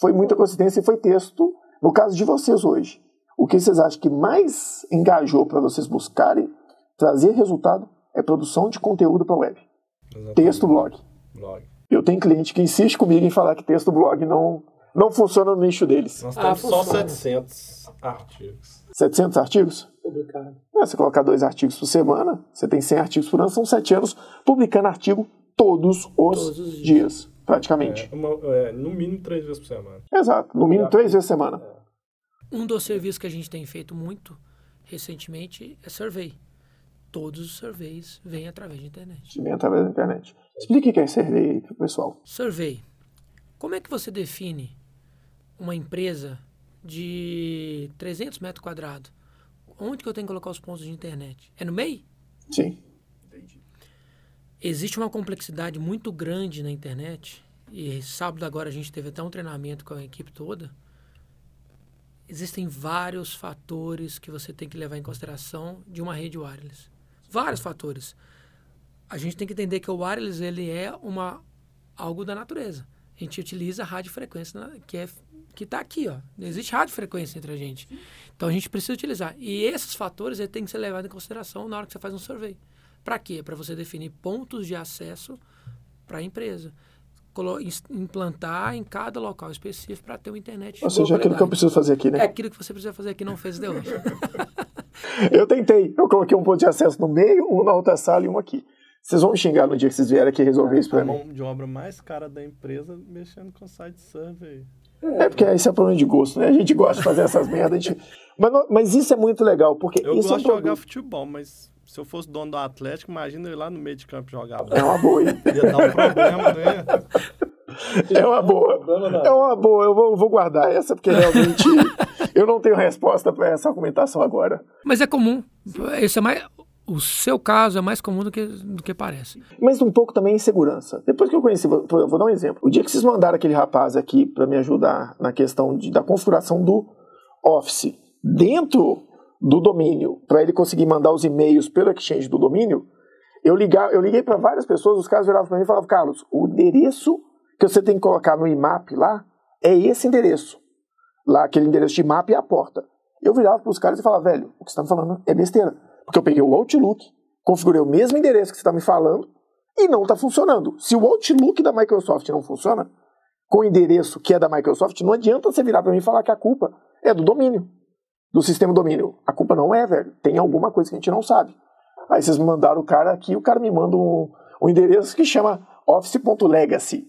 Foi muita consistência e foi texto. No caso de vocês hoje, o que vocês acham que mais engajou para vocês buscarem trazer resultado é produção de conteúdo para web. Exatamente. Texto blog. blog. Eu tenho cliente que insiste comigo em falar que texto blog não, não funciona no nicho deles. Nós temos ah, só 700 artigos. 700 artigos? Publicado. É, você colocar dois artigos por semana, você tem 100 artigos por ano, são 7 anos publicando artigo todos os, todos os dias. dias. praticamente. É, uma, é, no mínimo três vezes por semana. Exato, no mínimo três vezes por semana. É. Um dos serviços que a gente tem feito muito recentemente é survey. Todos os surveys vêm através da internet. Vêm através da internet. Explique o que é survey para o pessoal. Survey. Como é que você define uma empresa de 300 metros quadrados onde que eu tenho que colocar os pontos de internet? É no MEI? Sim. Entendi. Existe uma complexidade muito grande na internet, e sábado agora a gente teve até um treinamento com a equipe toda. Existem vários fatores que você tem que levar em consideração de uma rede wireless. Vários fatores. A gente tem que entender que o wireless ele é uma algo da natureza. A gente utiliza a radiofrequência, que é que está aqui, ó. Existe radiofrequência entre a gente. Então a gente precisa utilizar. E esses fatores têm que ser levados em consideração na hora que você faz um survey. Para quê? Para você definir pontos de acesso para a empresa. Implantar em cada local específico para ter uma internet. Ou seja, é aquilo que eu preciso fazer aqui, né? É aquilo que você precisa fazer aqui, não fez de hoje. (laughs) eu tentei. Eu coloquei um ponto de acesso no meio, um na outra sala e um aqui. Vocês vão me xingar no dia que vocês vierem aqui resolver isso pra A mim. mão de obra mais cara da empresa mexendo com site survey. É porque esse é problema de gosto, né? A gente gosta de fazer essas merdas. gente- Mas, não- mas isso é muito legal, porque Eu isso é um gosto de jogar produto. futebol, mas se eu fosse dono do Atlético, imagina eu ir lá no meio de campo jogar. É uma boa, hein? Ia dar um problema, né? É uma boa. É uma boa. Eu vou, vou guardar essa, porque realmente (laughs) eu não tenho resposta para essa argumentação agora. Mas é comum. Esse é mais, o seu caso é mais comum do que, do que parece. Mas um pouco também insegurança. Depois que eu conheci, vou, vou dar um exemplo. O dia que vocês mandaram aquele rapaz aqui para me ajudar na questão de, da configuração do Office dentro do domínio, para ele conseguir mandar os e-mails pelo exchange do domínio, eu, ligar, eu liguei para várias pessoas, os caras viravam para mim e falavam, Carlos, o endereço que você tem que colocar no IMAP lá é esse endereço. Lá, aquele endereço de IMAP é a porta. Eu virava para os caras e falava, velho, o que você está falando é besteira. Porque eu peguei o Outlook, configurei o mesmo endereço que você está me falando e não está funcionando. Se o Outlook da Microsoft não funciona, com o endereço que é da Microsoft, não adianta você virar para mim e falar que a culpa é do domínio, do sistema domínio. A culpa não é, velho. Tem alguma coisa que a gente não sabe. Aí vocês mandaram o cara aqui, o cara me manda um, um endereço que chama office.legacy.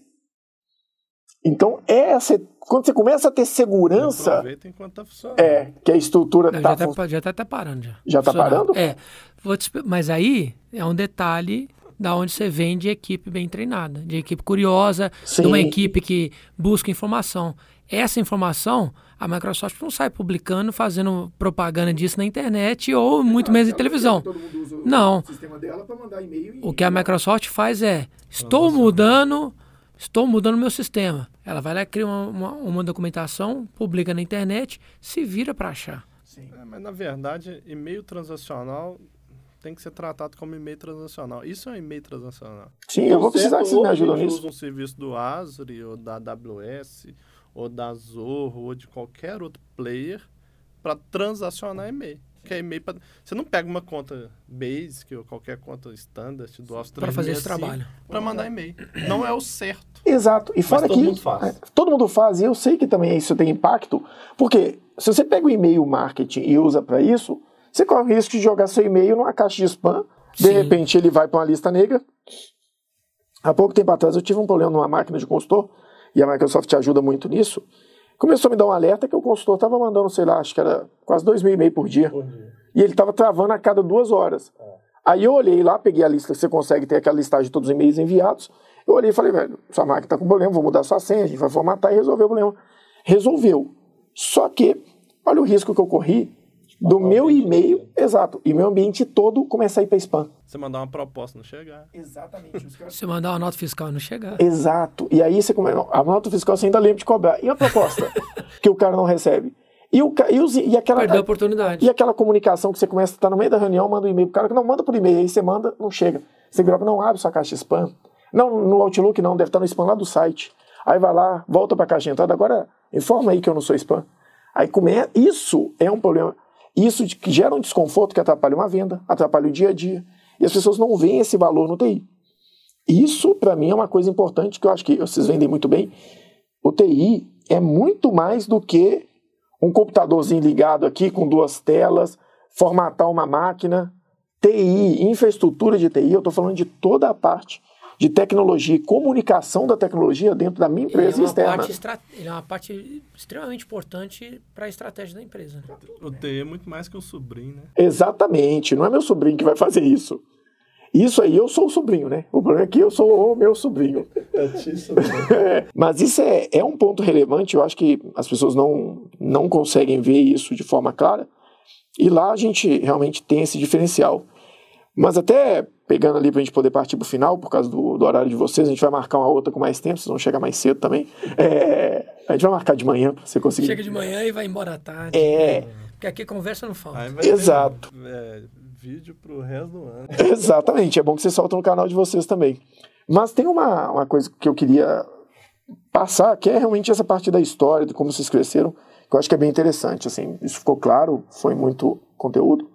Então, essa, quando você começa a ter segurança, Aproveita enquanto tá funcionando. é que a estrutura Já está está já tá até parando. Já, Já tá Funcionando. parando? É. Vou te mas aí é um detalhe da onde você vem de equipe bem treinada, de equipe curiosa, Sim. de uma equipe que busca informação. Essa informação, a Microsoft não sai publicando, fazendo propaganda disso na internet ou muito menos em televisão. Não. sistema dela para mandar e-mail O que a Microsoft faz é: estou mudando, estou mudando meu sistema. Ela vai lá, cria uma, uma, uma documentação, publica na internet, se vira para achar. É, mas na verdade, e-mail transacional tem que ser tratado como e-mail transacional. Isso é um e-mail transacional. Sim, eu vou precisar que vocês me ajudem nisso. usa um serviço do Azure, ou da AWS, ou da Zorro, ou de qualquer outro player para transacionar e-mail. Que é e-mail pra... Você não pega uma conta Basic ou qualquer conta standard do Office Para fazer esse 365 trabalho. Para mandar e-mail. Não é o certo. Exato. E fora todo que mundo faz. é, todo mundo faz, e eu sei que também isso tem impacto, porque se você pega o e-mail marketing e usa para isso, você corre o risco de jogar seu e-mail numa caixa de spam, de Sim. repente ele vai para uma lista negra. Há pouco tempo atrás eu tive um problema numa máquina de consultor, e a Microsoft te ajuda muito nisso. Começou a me dar um alerta que o consultor estava mandando, sei lá, acho que era quase dois mil e-mail por dia. E ele estava travando a cada duas horas. Aí eu olhei lá, peguei a lista, você consegue ter aquela listagem de todos os e-mails enviados. Eu olhei e falei, velho, sua máquina está com problema, vou mudar sua senha, a gente vai formatar e resolver o problema. Resolveu. Só que, olha o risco que eu corri do meu e-mail, exato, e meu ambiente todo começar a ir para spam. Você mandar uma proposta, não chegar. Exatamente. Se mandar uma nota fiscal e não chegar. Exato. E aí você começa. A nota fiscal você ainda lembra de cobrar. E a proposta (laughs) que o cara não recebe? E, o, e, os- e aquela. Perdeu a oportunidade. E aquela comunicação que você começa a estar no meio da reunião, manda um e-mail pro cara, que não manda por e-mail, aí você manda, não chega. Você vira, não abre sua caixa spam. Não, no Outlook não, deve estar no spam lá do site. Aí vai lá, volta para a caixa de entrada, agora informa aí que eu não sou spam. Aí começa, isso é um problema. Isso gera um desconforto que atrapalha uma venda, atrapalha o dia a dia. E as pessoas não veem esse valor no TI. Isso, para mim, é uma coisa importante que eu acho que vocês vendem muito bem. O TI é muito mais do que um computadorzinho ligado aqui com duas telas, formatar uma máquina. TI, infraestrutura de TI, eu estou falando de toda a parte de tecnologia e comunicação da tecnologia dentro da minha Ele é, empresa externa. parte estra- ele é uma parte extremamente importante para a estratégia da empresa. né? O TI é muito mais que o sobrinho, né? Exatamente, não é meu sobrinho que vai fazer isso. Isso aí eu sou o sobrinho, né? O problema é que eu sou o meu sobrinho. (laughs) É, (laughs) Mas isso é, é um ponto relevante, eu acho que as pessoas não, não conseguem ver isso de forma clara. E lá a gente realmente tem esse diferencial. Mas até pegando ali para a gente poder partir para o final, por causa do, do horário de vocês, a gente vai marcar uma outra com mais tempo, vocês vão chegar mais cedo também. É, a gente vai marcar de manhã para você conseguir. Chega de manhã e vai embora à tarde. É, Porque aqui conversa não falta. Vai ter, Exato. é, vídeo pro resto do ano. (laughs) Exatamente, é bom que vocês soltam no canal de vocês também. Mas tem uma, uma coisa que eu queria passar, que é realmente essa parte da história, de como vocês cresceram, que eu acho que é bem interessante. Assim, isso ficou claro, foi muito conteúdo.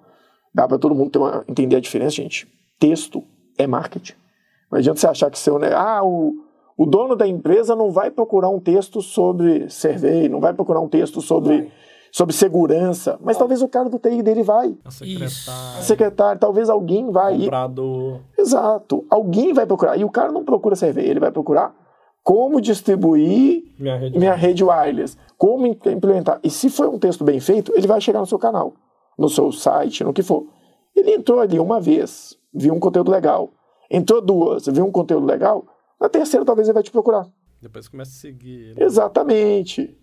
Dá para todo mundo ter uma- entender a diferença, gente. Texto é marketing. Não adianta você achar que seu. né, Ah, o, o dono da empresa não vai procurar um texto sobre survey, não vai procurar um texto sobre, sobre segurança, mas talvez o cara do TI dele vai. A secretária. Secretário, talvez alguém vai. Comprador. Exato. Alguém vai procurar. E o cara não procura CV, ele vai procurar como distribuir Minha rede. minha rede wireless, como im- implementar. E se for um texto bem feito, ele vai chegar no seu canal, no seu site, no que for. Ele entrou ali uma vez, viu um conteúdo legal. Entrou duas, viu um conteúdo legal. Na terceira, talvez ele vai te procurar. Depois começa a seguir ele. Exatamente.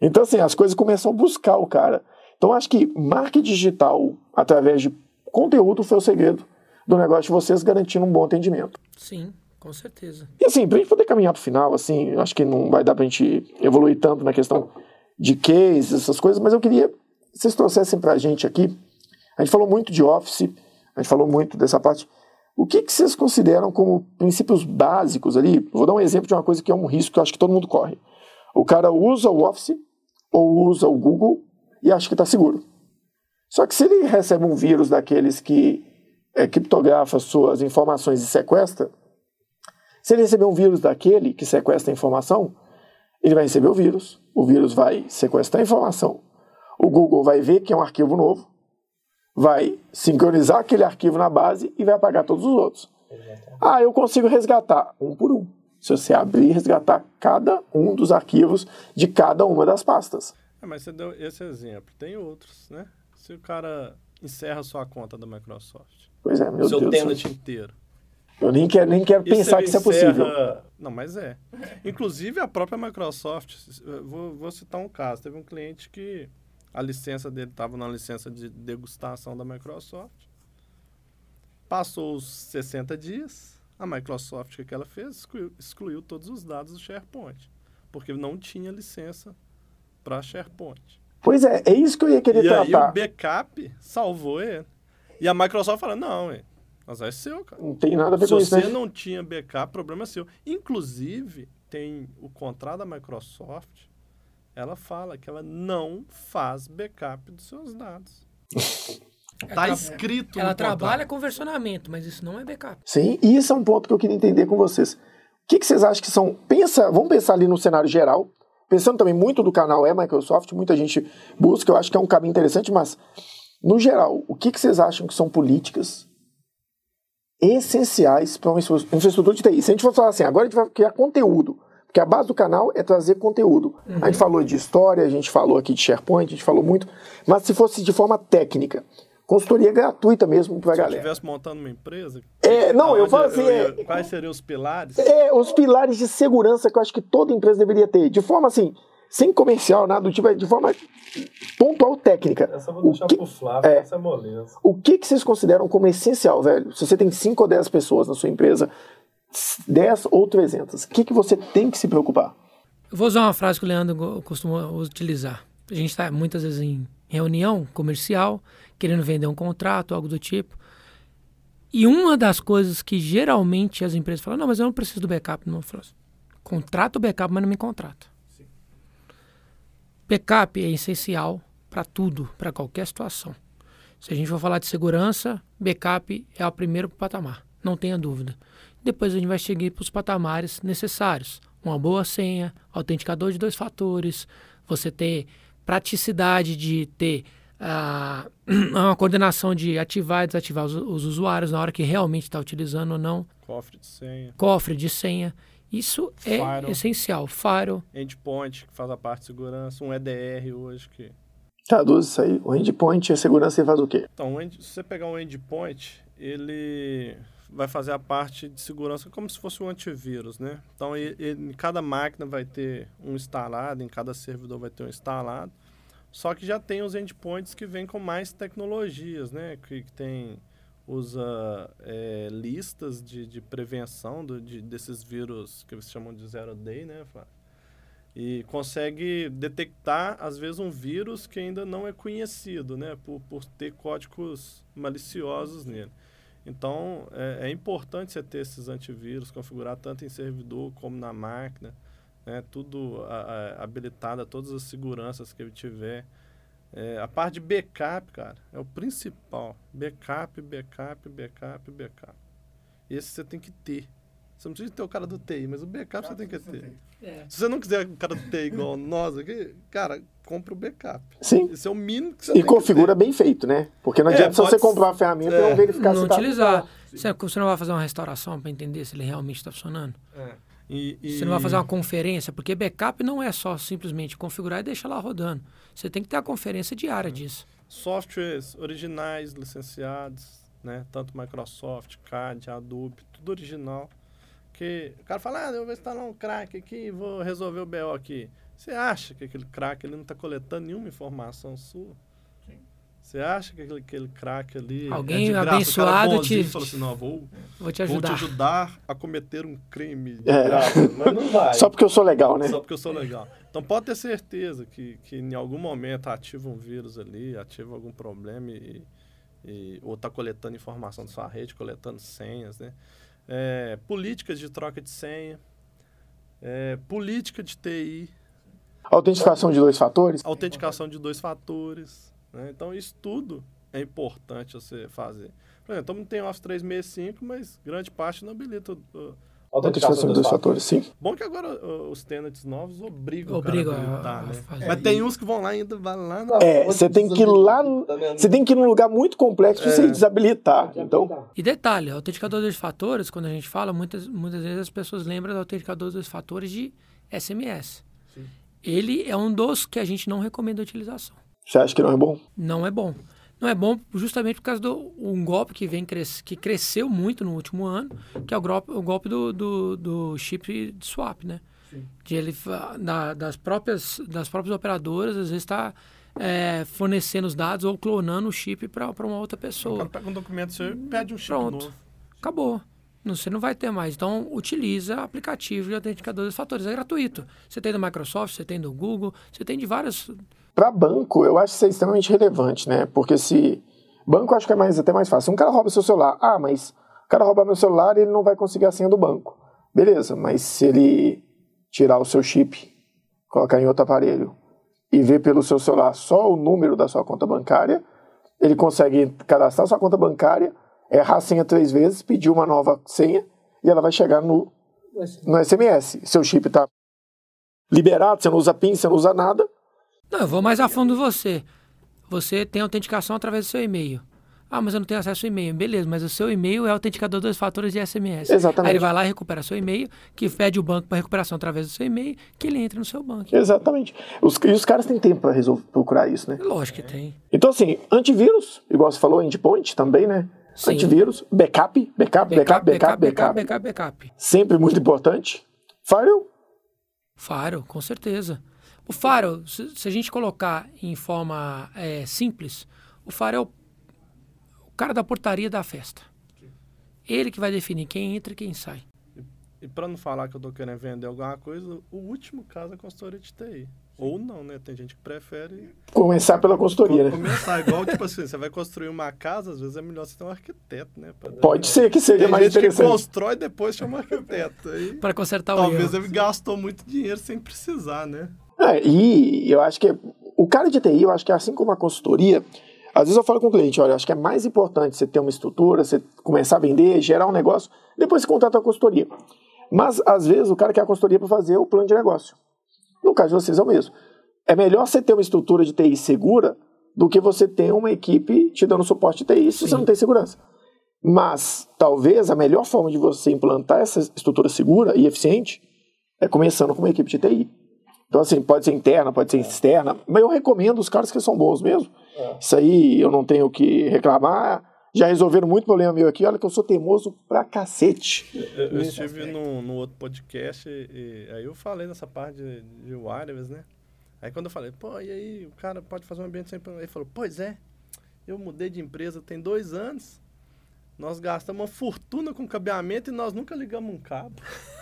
Então, assim, as coisas começam a buscar o cara. Então, acho que marketing digital, através de conteúdo, foi o segredo do negócio de vocês, garantindo um bom atendimento. Sim, com certeza. E assim, pra gente poder caminhar pro final, assim, acho que não vai dar pra gente evoluir tanto na questão de cases, essas coisas, mas eu queria que vocês trouxessem pra gente aqui. A gente falou muito de Office, a gente falou muito dessa parte. O que, que vocês consideram como princípios básicos ali? Vou dar um exemplo de uma coisa que é um risco que eu acho que todo mundo corre. O cara usa o Office ou usa o Google e acha que está seguro. Só que se ele recebe um vírus daqueles que é, criptografa suas informações e sequestra, se ele receber um vírus daquele que sequestra a informação, ele vai receber o vírus, o vírus vai sequestrar a informação, o Google vai ver que é um arquivo novo, vai sincronizar aquele arquivo na base e vai apagar todos os outros. Ah, eu consigo resgatar um por um. Se você abrir e resgatar cada um dos arquivos de cada uma das pastas. É, mas você deu esse exemplo. Tem outros, né? Se o cara encerra sua conta da Microsoft. Pois é, meu seu Deus. do céu. tenant inteiro. Eu nem quero, nem quero E pensar que isso é possível. Não, mas é. Inclusive a própria Microsoft, vou, vou citar um caso. Teve um cliente que a licença dele estava na licença de degustação da Microsoft. Passou os 60 dias, a Microsoft, o que ela fez? Excluiu, excluiu todos os dados do SharePoint. Porque não tinha licença para SharePoint. Pois é, é isso que eu ia querer E aí tratar. o backup salvou ele. E a Microsoft falou, não, hein, mas é seu, cara. Não tem nada a ver Se com isso, você né? não tinha backup, problema é seu. Inclusive, tem o contrato da Microsoft, ela fala que ela não faz backup dos seus dados. Tá escrito Ela no trabalha com versionamento, mas isso não é backup. Sim, e isso é um ponto que eu queria entender com vocês. O que, que vocês acham que são. Pensa, vamos pensar ali no cenário geral. Pensando também muito do canal é Microsoft, muita gente busca, eu acho que é um caminho interessante, mas no geral, o que, que vocês acham que são políticas essenciais para uma infra- infraestrutura de TI? Se a gente for falar assim, agora a gente vai criar conteúdo, porque a base do canal é trazer conteúdo. A gente falou de história, a gente falou aqui de SharePoint, a gente falou muito, mas se fosse de forma técnica, consultoria gratuita mesmo para a Se eu galera. estivesse montando uma empresa. É, não, eu falo assim, ia- é- quais seriam os pilares? É, os pilares de segurança que eu acho que toda empresa deveria ter. De forma assim, sem comercial, nada do tipo, é de forma pontual técnica. Essa eu vou O deixar que, pro Flávio, é. essa é moleza. o que, que vocês consideram como essencial, velho? Se você tem 5 ou 10 pessoas na sua empresa, 10 ou 300, o que, que você tem que se preocupar? Eu vou usar uma frase que o Leandro costuma utilizar. A gente está muitas vezes em reunião comercial, querendo vender um contrato, algo do tipo. E uma das coisas que geralmente as empresas falam, não, mas eu não preciso do backup. Não, eu falo assim, contrato o backup, mas não me contrata. Backup é essencial para tudo, para qualquer situação. Se a gente for falar de segurança, backup é o primeiro patamar, não tenha dúvida. Depois a gente vai seguir para os patamares necessários. Uma boa senha, autenticador de dois fatores, você ter praticidade de ter ah, (clears throat) uma coordenação de ativar e desativar os, os usuários na hora que realmente está utilizando ou não, Cofre de senha, cofre de senha. Isso é Firewall. essencial. Firewall, endpoint, que faz a parte de segurança, um EDR hoje que Traduz isso aí. O endpoint e a segurança ele faz o quê? Então, se você pegar um endpoint, ele vai fazer a parte de segurança como se fosse um antivírus, né? Então, em cada máquina vai ter um instalado, em cada servidor vai ter um instalado. Só que já tem os endpoints que vêm com mais tecnologias, né? Que, que tem usa é, listas de, de prevenção do, de, desses vírus que eles chamam de zero day, né? E consegue detectar, às vezes, um vírus que ainda não é conhecido, né? Por, por ter códigos maliciosos nele. Então, é, é importante você ter esses antivírus, configurar tanto em servidor como na máquina, né? Tudo a, a, habilitado todas as seguranças que ele tiver. É, a parte de backup, cara, é o principal. Backup, backup, backup, backup. Esse você tem que ter. Você não precisa ter o cara do TI, mas o backup você tem que ter. É. Se você não quiser o cara do TI igual nós aqui, cara, compra o backup. Sim. Esse é o mínimo que você E tem que configura ter. bem feito, né? Porque não É, adianta só pode você comprar uma ferramenta e é, não verificar não se tá utilizar. Você, você não vai fazer uma restauração para entender se ele realmente está funcionando. É. E, e- Você não vai fazer uma conferência, porque backup não é só simplesmente configurar e deixar lá rodando. Você tem que ter a conferência diária disso. softwares originais, licenciados, né? Tanto Microsoft, CAD, Adobe, tudo original. Que o cara fala, ah, eu vou instalar um crack aqui, vou resolver o BO aqui. Você acha que aquele crack ele não está coletando nenhuma informação sua? Você acha que aquele, aquele crack ali Alguém é de graça? O cara abençoado te- fala assim, não, vou, Vou te vou te ajudar. ajudar a cometer um crime de É. graça. (laughs) Mas não vai. Só porque eu sou legal, né? Só porque eu sou legal. Então pode ter certeza que, que em algum momento ativa um vírus ali, ativa algum problema e, e- ou está coletando informação da sua rede, coletando senhas, né? É, políticas de troca de senha, é, política de TI, Autenticação de dois fatores. autenticação de dois fatores. né? Então isso tudo é importante você fazer. Por exemplo, todo mundo tem Office 365, mas grande parte não habilita. o- Autenticação de dois fatores, sim. Bom que agora uh, os tenants novos obrigam, Obrigam o cara a né? fazer. Mas tem uns que vão lá e ainda vai lá na... É, você tem que ir lá. Você tem que ir num lugar muito complexo pra você desabilitar. Então, E detalhe, autenticador de dois fatores, quando a gente fala, muitas, muitas vezes as pessoas lembram do autenticador de dois fatores de SMS. Ele é um dos que a gente não recomenda a utilização. você acha que não é bom? Não é bom. Não é bom justamente por causa do um golpe que vem cres, que cresceu muito no último ano, que é o golpe, o golpe do, do, do chip de swap, né? De ele da- das próprias das próprias operadoras às vezes está fornecendo os dados ou clonando o chip para uma outra O pessoa. cara pega um documento e pede um chip Pronto. novo. Acabou. Não, você não vai ter mais. Então, utiliza aplicativo de autenticador de fatores. É gratuito. Você tem do Microsoft, você tem do Google, você tem de várias. Para banco, eu acho isso é extremamente relevante, né? Porque se. Banco acho que é mais, até mais fácil. Um cara rouba seu celular. Ah, mas o cara roubar meu celular ele não vai conseguir a senha do banco. Beleza, mas se ele tirar o seu chip, colocar em outro aparelho e ver pelo seu celular só o número da sua conta bancária, ele consegue cadastrar sua conta bancária, errar a senha três vezes, pedir uma nova senha e ela vai chegar no, no SMS. Seu chip está liberado, você não usa PIN, você não usa nada. Não, eu vou mais a fundo você. Você tem autenticação através do seu e-mail. Ah, mas eu não tenho acesso ao e-mail. Beleza, mas o seu e-mail é autenticador dos fatores de SMS. Exatamente. Aí ele vai lá e recupera seu e-mail, que pede o banco para recuperação através do seu e-mail, que ele entra no seu banco. Exatamente. Os, e os caras têm tempo para procurar isso, né? Lógico que tem. Então, assim, antivírus, igual você falou, endpoint também, né? Sim. Antivírus, backup, backup, backup, backup, backup. backup, backup. Sempre muito importante. Firewall, Faro, com certeza. O Faro, se, se a gente colocar em forma é, simples, o Faro é o, o cara da portaria da festa. Ele que vai definir quem entra e quem sai. E para não falar que eu tô querendo vender alguma coisa, o último caso é a consultoria de TI. Ou não, né? Tem gente que prefere começar pela consultoria, né? começar. Igual, tipo assim, você vai construir uma casa, às vezes é melhor você ter um arquiteto, né? Pode ser que seja Tem mais gente que interessante. constrói e depois chama um arquiteto. Aí, Para consertar o talvez erro. ele gastou muito dinheiro sem precisar, né? É, e eu acho que o cara de TI, eu acho que assim como a consultoria, às vezes eu falo com o cliente, olha, eu acho que é mais importante você ter uma estrutura, você começar a vender, gerar um negócio, depois você contrata a consultoria. Mas às vezes o cara quer a consultoria para fazer o plano de negócio. No caso de vocês é o mesmo. É melhor você ter uma estrutura de TI segura do que você ter uma equipe te dando suporte de TI se você Sim. não tem segurança. Mas talvez a melhor forma de você implantar essa estrutura segura e eficiente é começando com uma equipe de TI. Então, assim, pode ser interna, pode ser externa, mas eu recomendo os caras que são bons mesmo. Isso aí eu não tenho o que reclamar. Já resolveram muito problema meu aqui. Olha que eu sou teimoso pra cacete. Eu, eu estive no, no outro podcast e, e aí eu falei nessa parte de, de wireless, né? Aí quando eu falei, pô, e aí o cara pode fazer um ambiente sem problema? Ele falou, pois é, eu mudei de empresa tem dois anos, nós gastamos uma fortuna com cabeamento e nós nunca ligamos um cabo. (laughs)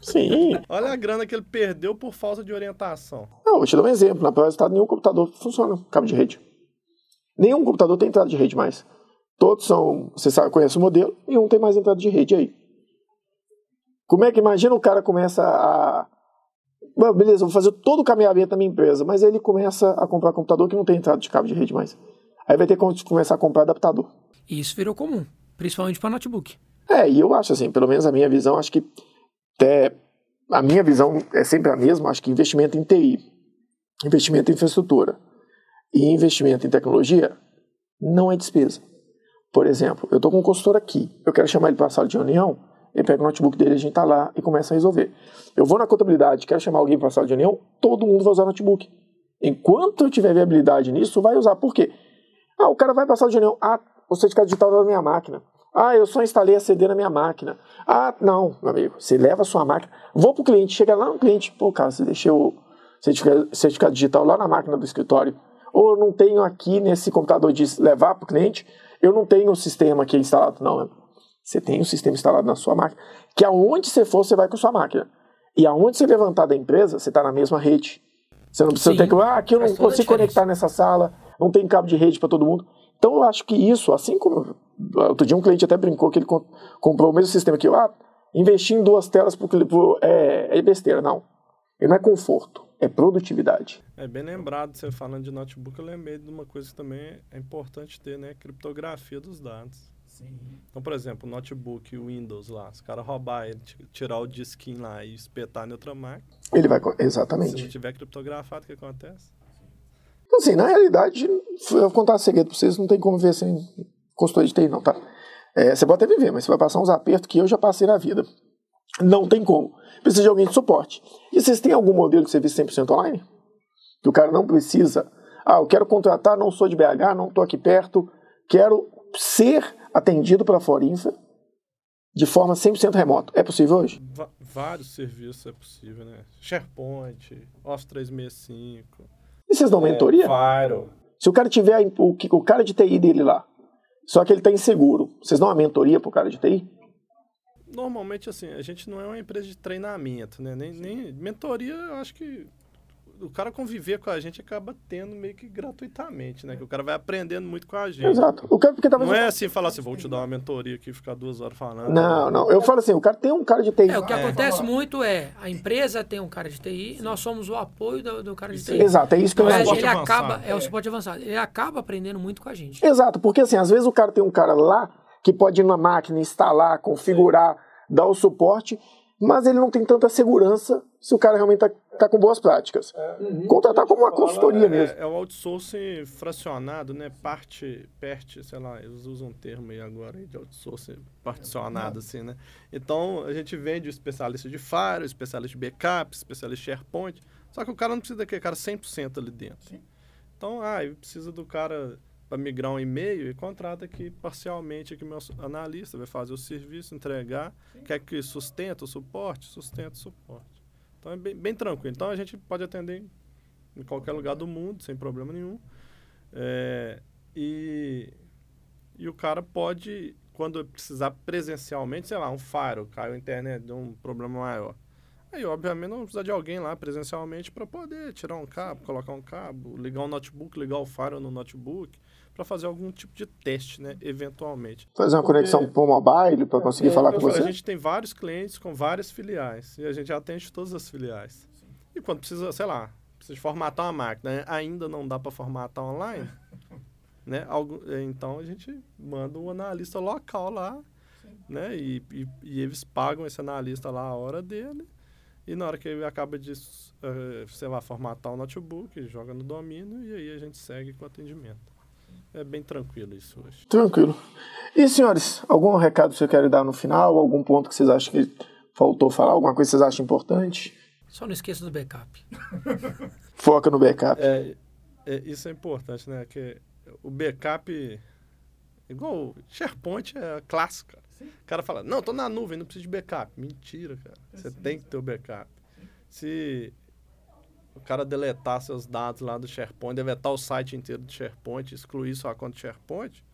Sim. Olha a grana que ele perdeu por falta de orientação. Não, vou te dar um exemplo. Na prova estado, nenhum computador funciona com cabo de rede. Nenhum computador tem entrada de rede mais. Todos são, você sabe, conhece o modelo, e um tem mais entrada de rede aí. Como é que imagina o cara começa a. Bom, beleza, vou fazer todo o caminhamento da minha empresa, mas ele começa a comprar computador que não tem entrada de cabo de rede mais. Aí vai ter que começar a comprar adaptador. E isso virou comum, principalmente para notebook. É, e eu acho assim, pelo menos a minha visão, acho que até a minha visão é sempre a mesma, acho que investimento em TI, investimento em infraestrutura e investimento em tecnologia não é despesa. Por exemplo, eu estou com um consultor aqui, eu quero chamar ele para a sala de reunião, ele pega o notebook dele, a gente está lá e começa a resolver. Eu vou na contabilidade, quero chamar alguém para a sala de reunião, todo mundo vai usar notebook. Enquanto eu tiver viabilidade nisso, vai usar. Por quê? Ah, o cara vai para a sala de reunião, ah, o certificado digital da minha máquina. Ah, eu só instalei a CD na minha máquina. Ah, não, meu amigo, você leva a sua máquina, vou para o cliente, chega lá no cliente, pô, cara, você deixou o certificado, certificado digital lá na máquina do escritório, ou eu não tenho aqui nesse computador de levar para o cliente, eu não tenho o sistema aqui instalado. Não, você tem o sistema instalado na sua máquina, que aonde você for, você vai com a sua máquina. E aonde você levantar da empresa, você está na mesma rede. Você não precisa Sim, ter que, ah, aqui eu não consigo conectar nessa sala, não tem cabo de rede para todo mundo. Então eu acho que isso, assim como outro dia um cliente até brincou que ele comprou o mesmo sistema que eu, ah, investir em duas telas pro, pro, é, é besteira, não. Ele não é conforto, é produtividade. É bem lembrado, você falando de notebook, eu lembrei de uma coisa que também é importante ter, né? Criptografia dos dados. Sim. Então, por exemplo, o notebook Windows lá, se o cara roubar ele, tirar o disquinho lá e espetar em outra máquina. Ele vai. Exatamente. Se não tiver criptografado, o que acontece? Então, assim, na realidade, eu vou contar um segredo pra vocês, não tem como ver sem consultoria de TI, não, tá? É, você pode até viver, mas você vai passar uns apertos que eu já passei na vida. Não tem como. Precisa de alguém de suporte. E vocês têm algum modelo de serviço 100% online? Que o cara não precisa. Ah, eu quero contratar, não sou de BH, não estou aqui perto, quero ser atendido pela Forinfa de forma 100% remota. É possível hoje? Vários serviços é possível, né? SharePoint, Office 365. E vocês dão é, mentoria? Fire. Se o cara tiver o, o cara de TI dele lá, só que ele está inseguro, vocês dão uma mentoria pro cara de TI? Normalmente, assim, a gente não é uma empresa de treinamento, né? Nem, nem mentoria, eu acho que o cara conviver com a gente acaba tendo meio que gratuitamente, né? Que o cara vai aprendendo muito com a gente. Exato. O cara, porque talvez não é assim falar assim, vou te dar uma mentoria aqui e ficar duas horas falando. Não, não. Eu falo assim, o cara tem um cara de TI. É, o que é. acontece muito é, a empresa tem um cara de TI e nós somos o apoio do, do cara de TI. Exato, é isso que eu então, ele acaba, é o suporte avançado. Ele acaba aprendendo muito com a gente. Exato, porque assim, às vezes o cara tem um cara lá que pode ir na máquina, instalar, configurar, dar o suporte, mas ele não tem tanta segurança se o cara realmente está tá com boas práticas. É. Uhum. Contratar como uma consultoria é, mesmo. É, o outsourcing fracionado, né? Parte, parte, sei lá, eles usam um termo aí agora de outsourcing particionado, assim, né? Então, a gente vende o especialista de Fire, o especialista de backup, especialista de SharePoint, só que o cara não precisa daquele cara 100% ali dentro. Sim. Então, ah, precisa do cara para migrar um e-mail e contrata aqui parcialmente aqui meu analista, vai fazer o serviço, entregar, Sim. quer que sustenta o suporte, sustenta o suporte. Então é bem, bem, tranquilo. Então a gente pode atender em qualquer lugar do mundo, sem problema nenhum. É, e, e o cara pode, quando precisar presencialmente, sei lá, um faro, caiu a internet, deu um problema maior. Aí, obviamente, não precisa de alguém lá presencialmente para poder tirar um cabo, colocar um cabo, ligar um notebook, ligar o faro no notebook para fazer algum tipo de teste, né, eventualmente. Fazer uma conexão para o mobile para conseguir é, falar com você? A gente tem vários clientes com várias filiais e a gente atende todas as filiais. E quando precisa, sei lá, precisa formatar uma máquina, né, ainda não dá para formatar online, (laughs) né? Algo, então a gente manda um analista local lá, né? E, e, e, eles pagam esse analista lá a hora dele. E na hora que ele acaba de, uh, sei lá, formatar o notebook, joga no domínio e aí a gente segue com o atendimento. É bem tranquilo isso hoje. Tranquilo. E, senhores, algum recado que você quer dar no final? Algum ponto que vocês acham que faltou falar? Alguma coisa que vocês acham importante? Só não esqueça do backup. (laughs) Foca no backup. É, é, isso é importante, né? Que o backup, igual o SharePoint, é clássico. Cara. O cara fala, não, tô na nuvem, não preciso de backup. Mentira, cara. Você tem que ter o backup. Se o cara deletar seus dados lá do SharePoint, deletar o site inteiro do SharePoint, excluir sua conta de SharePoint,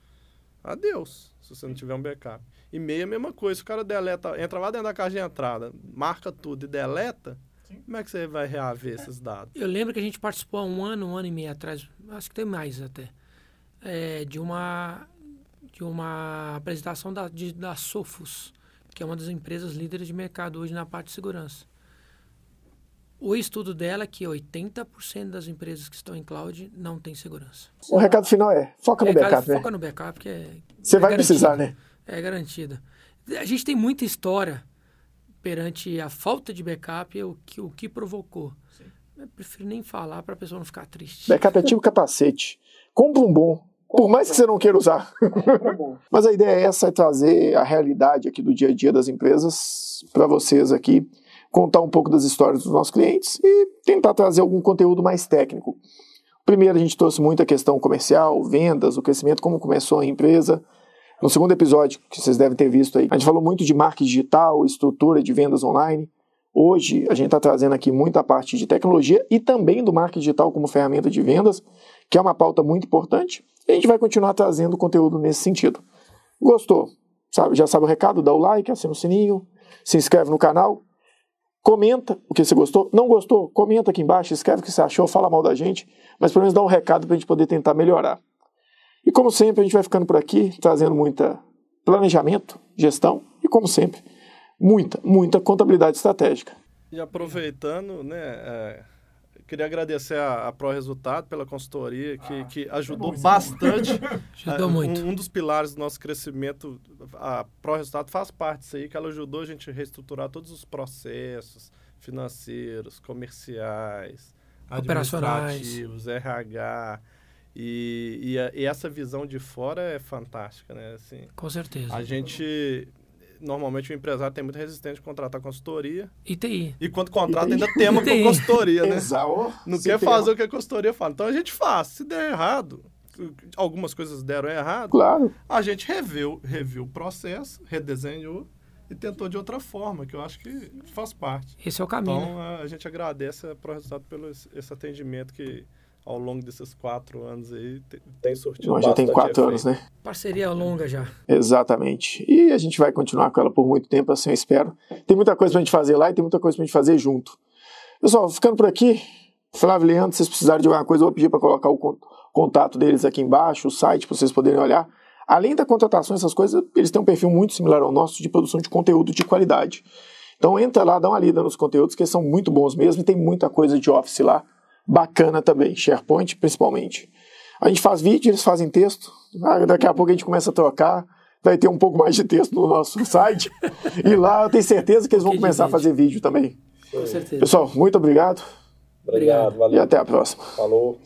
adeus, se você não tiver um backup. E-mail é a mesma coisa, se o cara deleta, entra lá dentro da caixa de entrada, marca tudo e deleta, Sim. como é que você vai reaver esses dados? Eu lembro que a gente participou há um ano, um ano e meio atrás, acho que tem mais até, é, de uma de uma apresentação da, de, da Sofos, que é uma das empresas líderes de mercado hoje na parte de segurança. O estudo dela é que 80% das empresas que estão em cloud não tem segurança. O recado final é, foca no recado, backup, né? Foca no backup, que é... Você é vai garantido, precisar, né? É garantido. A gente tem muita história perante a falta de backup, o que, o que provocou. Eu prefiro nem falar para a pessoa não ficar triste. Backup é tipo capacete. Compra um bom, por mais que você não queira usar. (laughs) Mas a ideia é essa, é trazer a realidade aqui do dia a dia das empresas para vocês aqui, contar um pouco das histórias dos nossos clientes e tentar trazer algum conteúdo mais técnico. Primeiro, a gente trouxe muita questão comercial, vendas, o crescimento, como começou a empresa. No segundo episódio, que vocês devem ter visto aí, a gente falou muito de marketing digital, estrutura de vendas online. Hoje, a gente está trazendo aqui muita parte de tecnologia e também do marketing digital como ferramenta de vendas, que é uma pauta muito importante. E a gente vai continuar trazendo conteúdo nesse sentido. Gostou? Sabe, já sabe o recado? Dá o like, assina o sininho, se inscreve no canal, comenta o que você gostou. Não gostou? Comenta aqui embaixo, escreve o que você achou, fala mal da gente, mas pelo menos dá um recado para a gente poder tentar melhorar. E como sempre, a gente vai ficando por aqui, trazendo muita planejamento, gestão e, como sempre, muita, muita contabilidade estratégica. E aproveitando, né, é, queria agradecer a, a Pro Resultado pela consultoria, que, ah, que ajudou é bom, bastante. (laughs) ajudou muito. Um, um, dos pilares do nosso crescimento, a Pro Resultado faz parte disso aí, que ela ajudou a gente a reestruturar todos os processos financeiros, comerciais, administrativos, RH, e, e, a, e, essa visão de fora é fantástica, né? Assim, Com certeza. A gente normalmente o empresário tem muita resistência de contratar consultoria. E TI. E quando contrata, ainda tema com consultoria, né? Exato. Não quer fazer o que a consultoria fala. Então a gente faz. Se der errado, algumas coisas deram errado, claro. a gente reviu, reviu o processo, redesenhou e tentou de outra forma, que eu acho que faz parte. Esse é o caminho. Então a gente agradece para o resultado pelo esse atendimento que ao longo desses quatro anos aí tem surtido Bom, já tem quatro anos, né? Parceria longa já. Exatamente. E a gente vai continuar com ela por muito tempo, assim eu espero. Tem muita coisa pra gente fazer lá e tem muita coisa pra gente fazer junto. Pessoal, ficando por aqui, Flávio e Leandro, se vocês precisarem de alguma coisa, eu vou pedir para colocar o contato deles aqui embaixo, o site, para vocês poderem olhar. Além da contratação, essas coisas, eles têm um perfil muito similar ao nosso de produção de conteúdo de qualidade. Então entra lá, dá uma lida nos conteúdos, que eles são muito bons mesmo, e tem muita coisa de office lá bacana também, SharePoint principalmente. A gente faz vídeo, eles fazem texto, ah, daqui a pouco a gente começa a trocar, vai ter um pouco mais de texto no nosso (laughs) site, e lá eu tenho certeza que eles vão começar a fazer vídeo também. Com certeza. Pessoal, muito obrigado. Obrigado, valeu. E até a próxima. Falou.